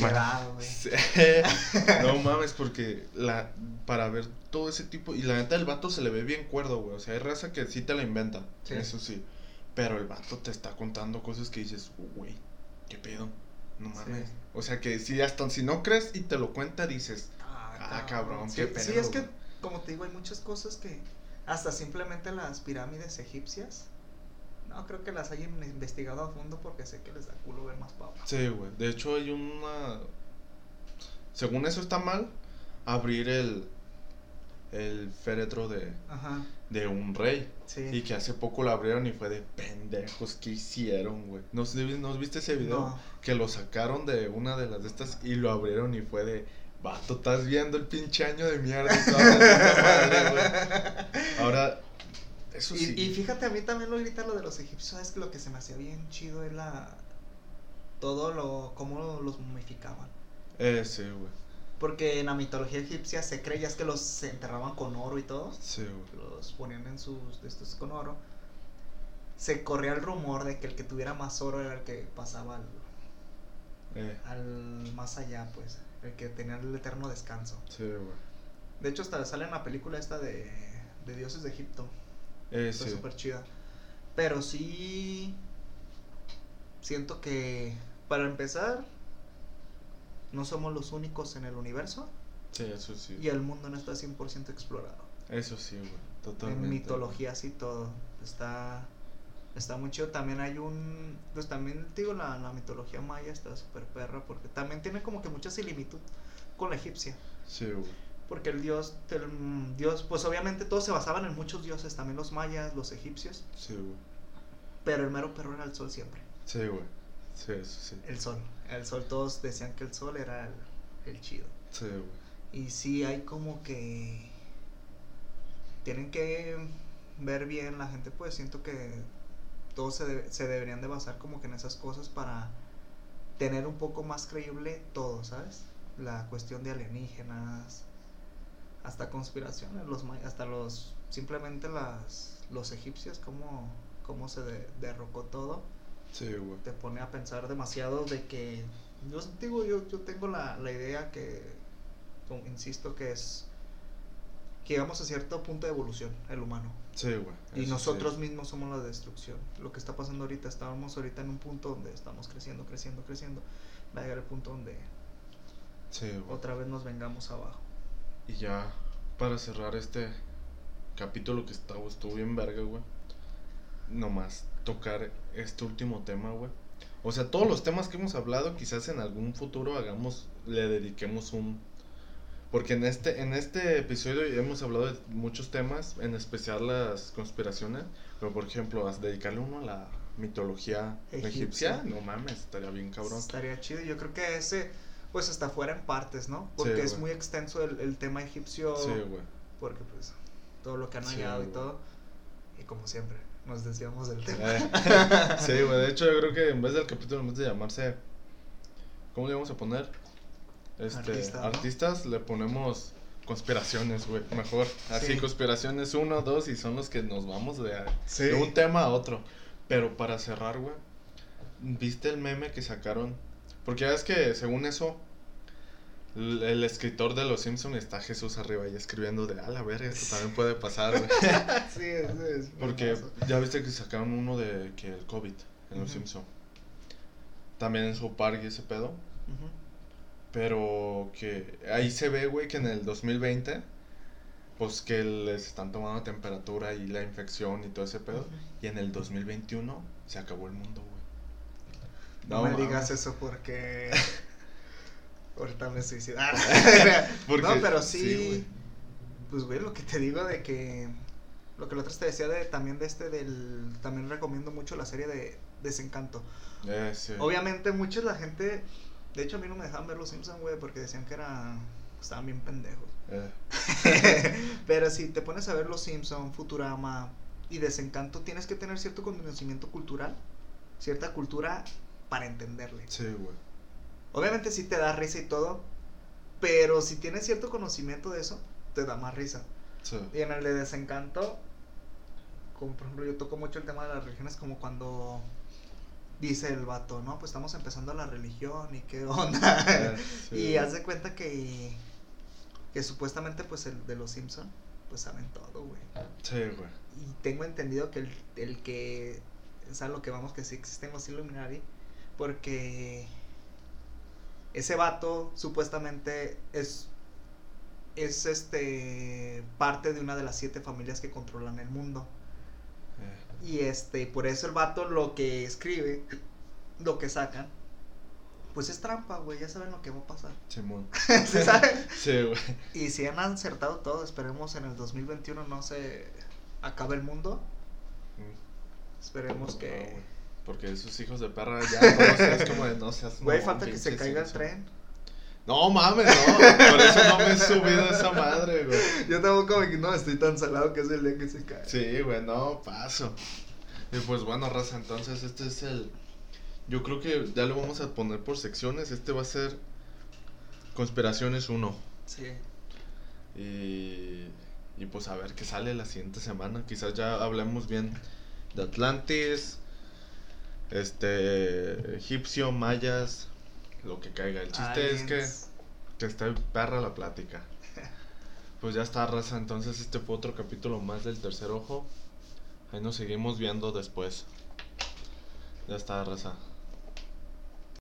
Sí. no mames, porque la para ver todo ese tipo. Y la neta, el vato se le ve bien cuerdo, güey. O sea, hay raza que sí te la inventa. Sí. Eso sí. Pero el vato te está contando cosas que dices, güey, ¿qué pedo? No mames. Sí. O sea, que si hasta si no crees y te lo cuenta, dices, Ah, Ah, cabrón, sí, qué Sí, pedo, es que, como te digo, hay muchas cosas que. Hasta simplemente las pirámides egipcias. No creo que las hayan investigado a fondo porque sé que les da culo ver más papas. sí, güey. De hecho, hay una. Según eso está mal, abrir el. El féretro de, Ajá, de un rey. sí. Y que hace poco lo abrieron y fue de pendejos que hicieron, güey. ¿No, has- ¿No has viste ese video? No. Que lo sacaron de una de las de estas y lo abrieron y fue de, vato, estás viendo el pinche año de mierda y madre. Ahora, eso Y, sí. y fíjate, a mí también lo ahorita lo de los egipcios, es que lo que se me hacía bien chido es la. Todo lo. cómo los momificaban. Eh, sí, güey. Porque en la mitología egipcia se creía es que los enterraban con oro y todo. Sí, güey. Los ponían en sus. de estos con oro. Se corría el rumor de que el que tuviera más oro era el que pasaba al, Eh, al más allá, pues. El que tenía el eterno descanso. sí, güey. De hecho, hasta sale en la película esta de, de Dioses de Egipto. Eh, Está sí. súper chida. Pero sí. Siento que. Para empezar. No somos los únicos en el universo. Sí, eso sí. Y el mundo no está 100% explorado. Eso sí, güey. Totalmente. En mitologías y todo. Está. Está muy chido. También hay un. Pues también, digo, la, la mitología maya está súper perra. Porque también tiene como que mucha similitud con la egipcia. Sí, güey. Porque el dios. El dios. Pues obviamente todos se basaban en muchos dioses. También los mayas, los egipcios. Sí, güey. Pero el mero perro era el sol siempre. Sí, güey. Sí, eso sí. El sol. El sol, todos decían que el sol era el, el chido. Sí, güey. Y sí hay como que. Tienen que ver bien la gente, pues siento que todos se, se deberían de basar como que en esas cosas para tener un poco más creíble todo, ¿sabes? La cuestión de alienígenas, hasta conspiraciones, los hasta los simplemente las los egipcios cómo cómo se de- derrocó todo Sí, güey. te pone a pensar demasiado de que yo digo yo, yo tengo la, la idea que como insisto que es que llegamos a cierto punto de evolución el humano Sí, güey. y nosotros sí. mismos somos la destrucción lo que está pasando ahorita estamos ahorita en un punto donde estamos creciendo creciendo creciendo va a llegar el punto donde Sí, güey. otra vez nos vengamos abajo Y ya, para cerrar este capítulo que estaba, estuvo bien verga, güey. Nomás tocar este último tema, güey. O sea, todos los temas que hemos hablado, quizás en algún futuro hagamos, le dediquemos un... Porque en este, en este episodio hemos hablado de muchos temas, en especial las conspiraciones. Pero, por ejemplo, dedicarle uno a la mitología egipcia, Egipcia. no mames, estaría bien cabrón. estaría chido yo creo que ese pues está fuera en partes no porque Sí, es muy extenso el, el tema egipcio Sí, güey. porque pues todo lo que han Sí, hallado y todo y como siempre nos desviamos del tema Eh, sí, güey. De hecho, yo creo que en vez del capítulo, en vez de llamarse. ¿Cómo le vamos a poner? Este, Artista, ¿no? artistas, le ponemos conspiraciones, güey. Mejor. Así, Sí. conspiraciones uno, dos, y son los que nos vamos de, Sí. de un tema a otro. Pero para cerrar, güey. ¿Viste el meme que sacaron? Porque ya ves que, según eso. El, el escritor de Los Simpsons está Jesús arriba y escribiendo de, a la verga, esto también puede pasar, güey. sí es, es Porque hermoso. ya viste que sacaron uno de que el COVID en los Ujú. Simpson. También en su parque ese pedo. Ujú. Pero que ahí se ve, güey, que en el 2020, pues que les están tomando temperatura y la infección y todo ese pedo. Y en el 2021 se acabó el mundo, güey. No, me digas eso porque. Ahorita me suicido. Porque- no, pero sí, sí. güey. pues, güey, lo que te digo de que. Lo que otra vez te decía de, también de este del. También recomiendo mucho la serie de Desencanto. Eh, sí. Obviamente, muchos la gente. De hecho, a mí no me dejaban ver los Simpsons, güey, porque decían que era. Estaban bien pendejos. Eh, Pero si te pones a ver Los Simpson, Futurama y Desencanto, tienes que tener cierto conocimiento cultural, cierta cultura para entenderle. sí, güey. Obviamente sí te da risa y todo, pero si tienes cierto conocimiento de eso, te da más risa. Sí. Y en el de Desencanto, como por ejemplo yo toco mucho el tema de las religiones, como cuando dice el vato, ¿no? Pues estamos empezando la religión y qué onda. Sí, y de cuenta que, que supuestamente pues el de los Simpson pues saben todo, güey. Sí, güey. Y tengo entendido que el, el que es a lo que vamos que sí existen los Illuminati porque ese vato supuestamente es es este parte de una de las siete familias que controlan el mundo. Y este, por eso el vato lo que escribe, lo que sacan, pues es trampa, güey, ya saben lo que va a pasar. Simón. ¿Sí saben? Sí, güey. Y si han acertado todo, esperemos en el 2021 no se acabe el mundo. Mm. Esperemos No, que... Porque esos hijos de perra ya todos es como de no seas Güey, falta que se caiga el tren. No mames, no. Por eso no me he subido a esa madre, güey. Yo tampoco me... No, estoy tan salado que es el día que se cae. Sí, güey, no, paso. Y pues bueno, raza, entonces este es el. Yo creo que ya lo vamos a poner por secciones. Este va a ser Conspiraciones 1. Sí. Y, y pues a ver qué sale la siguiente semana. Quizás ya hablemos bien de Atlantis, este, egipcio, mayas, lo que caiga. El chiste es que, que esté perra la plática. Pues ya está, raza. Entonces este fue otro capítulo más del tercer ojo. Ahí nos seguimos viendo después. Ya está, raza.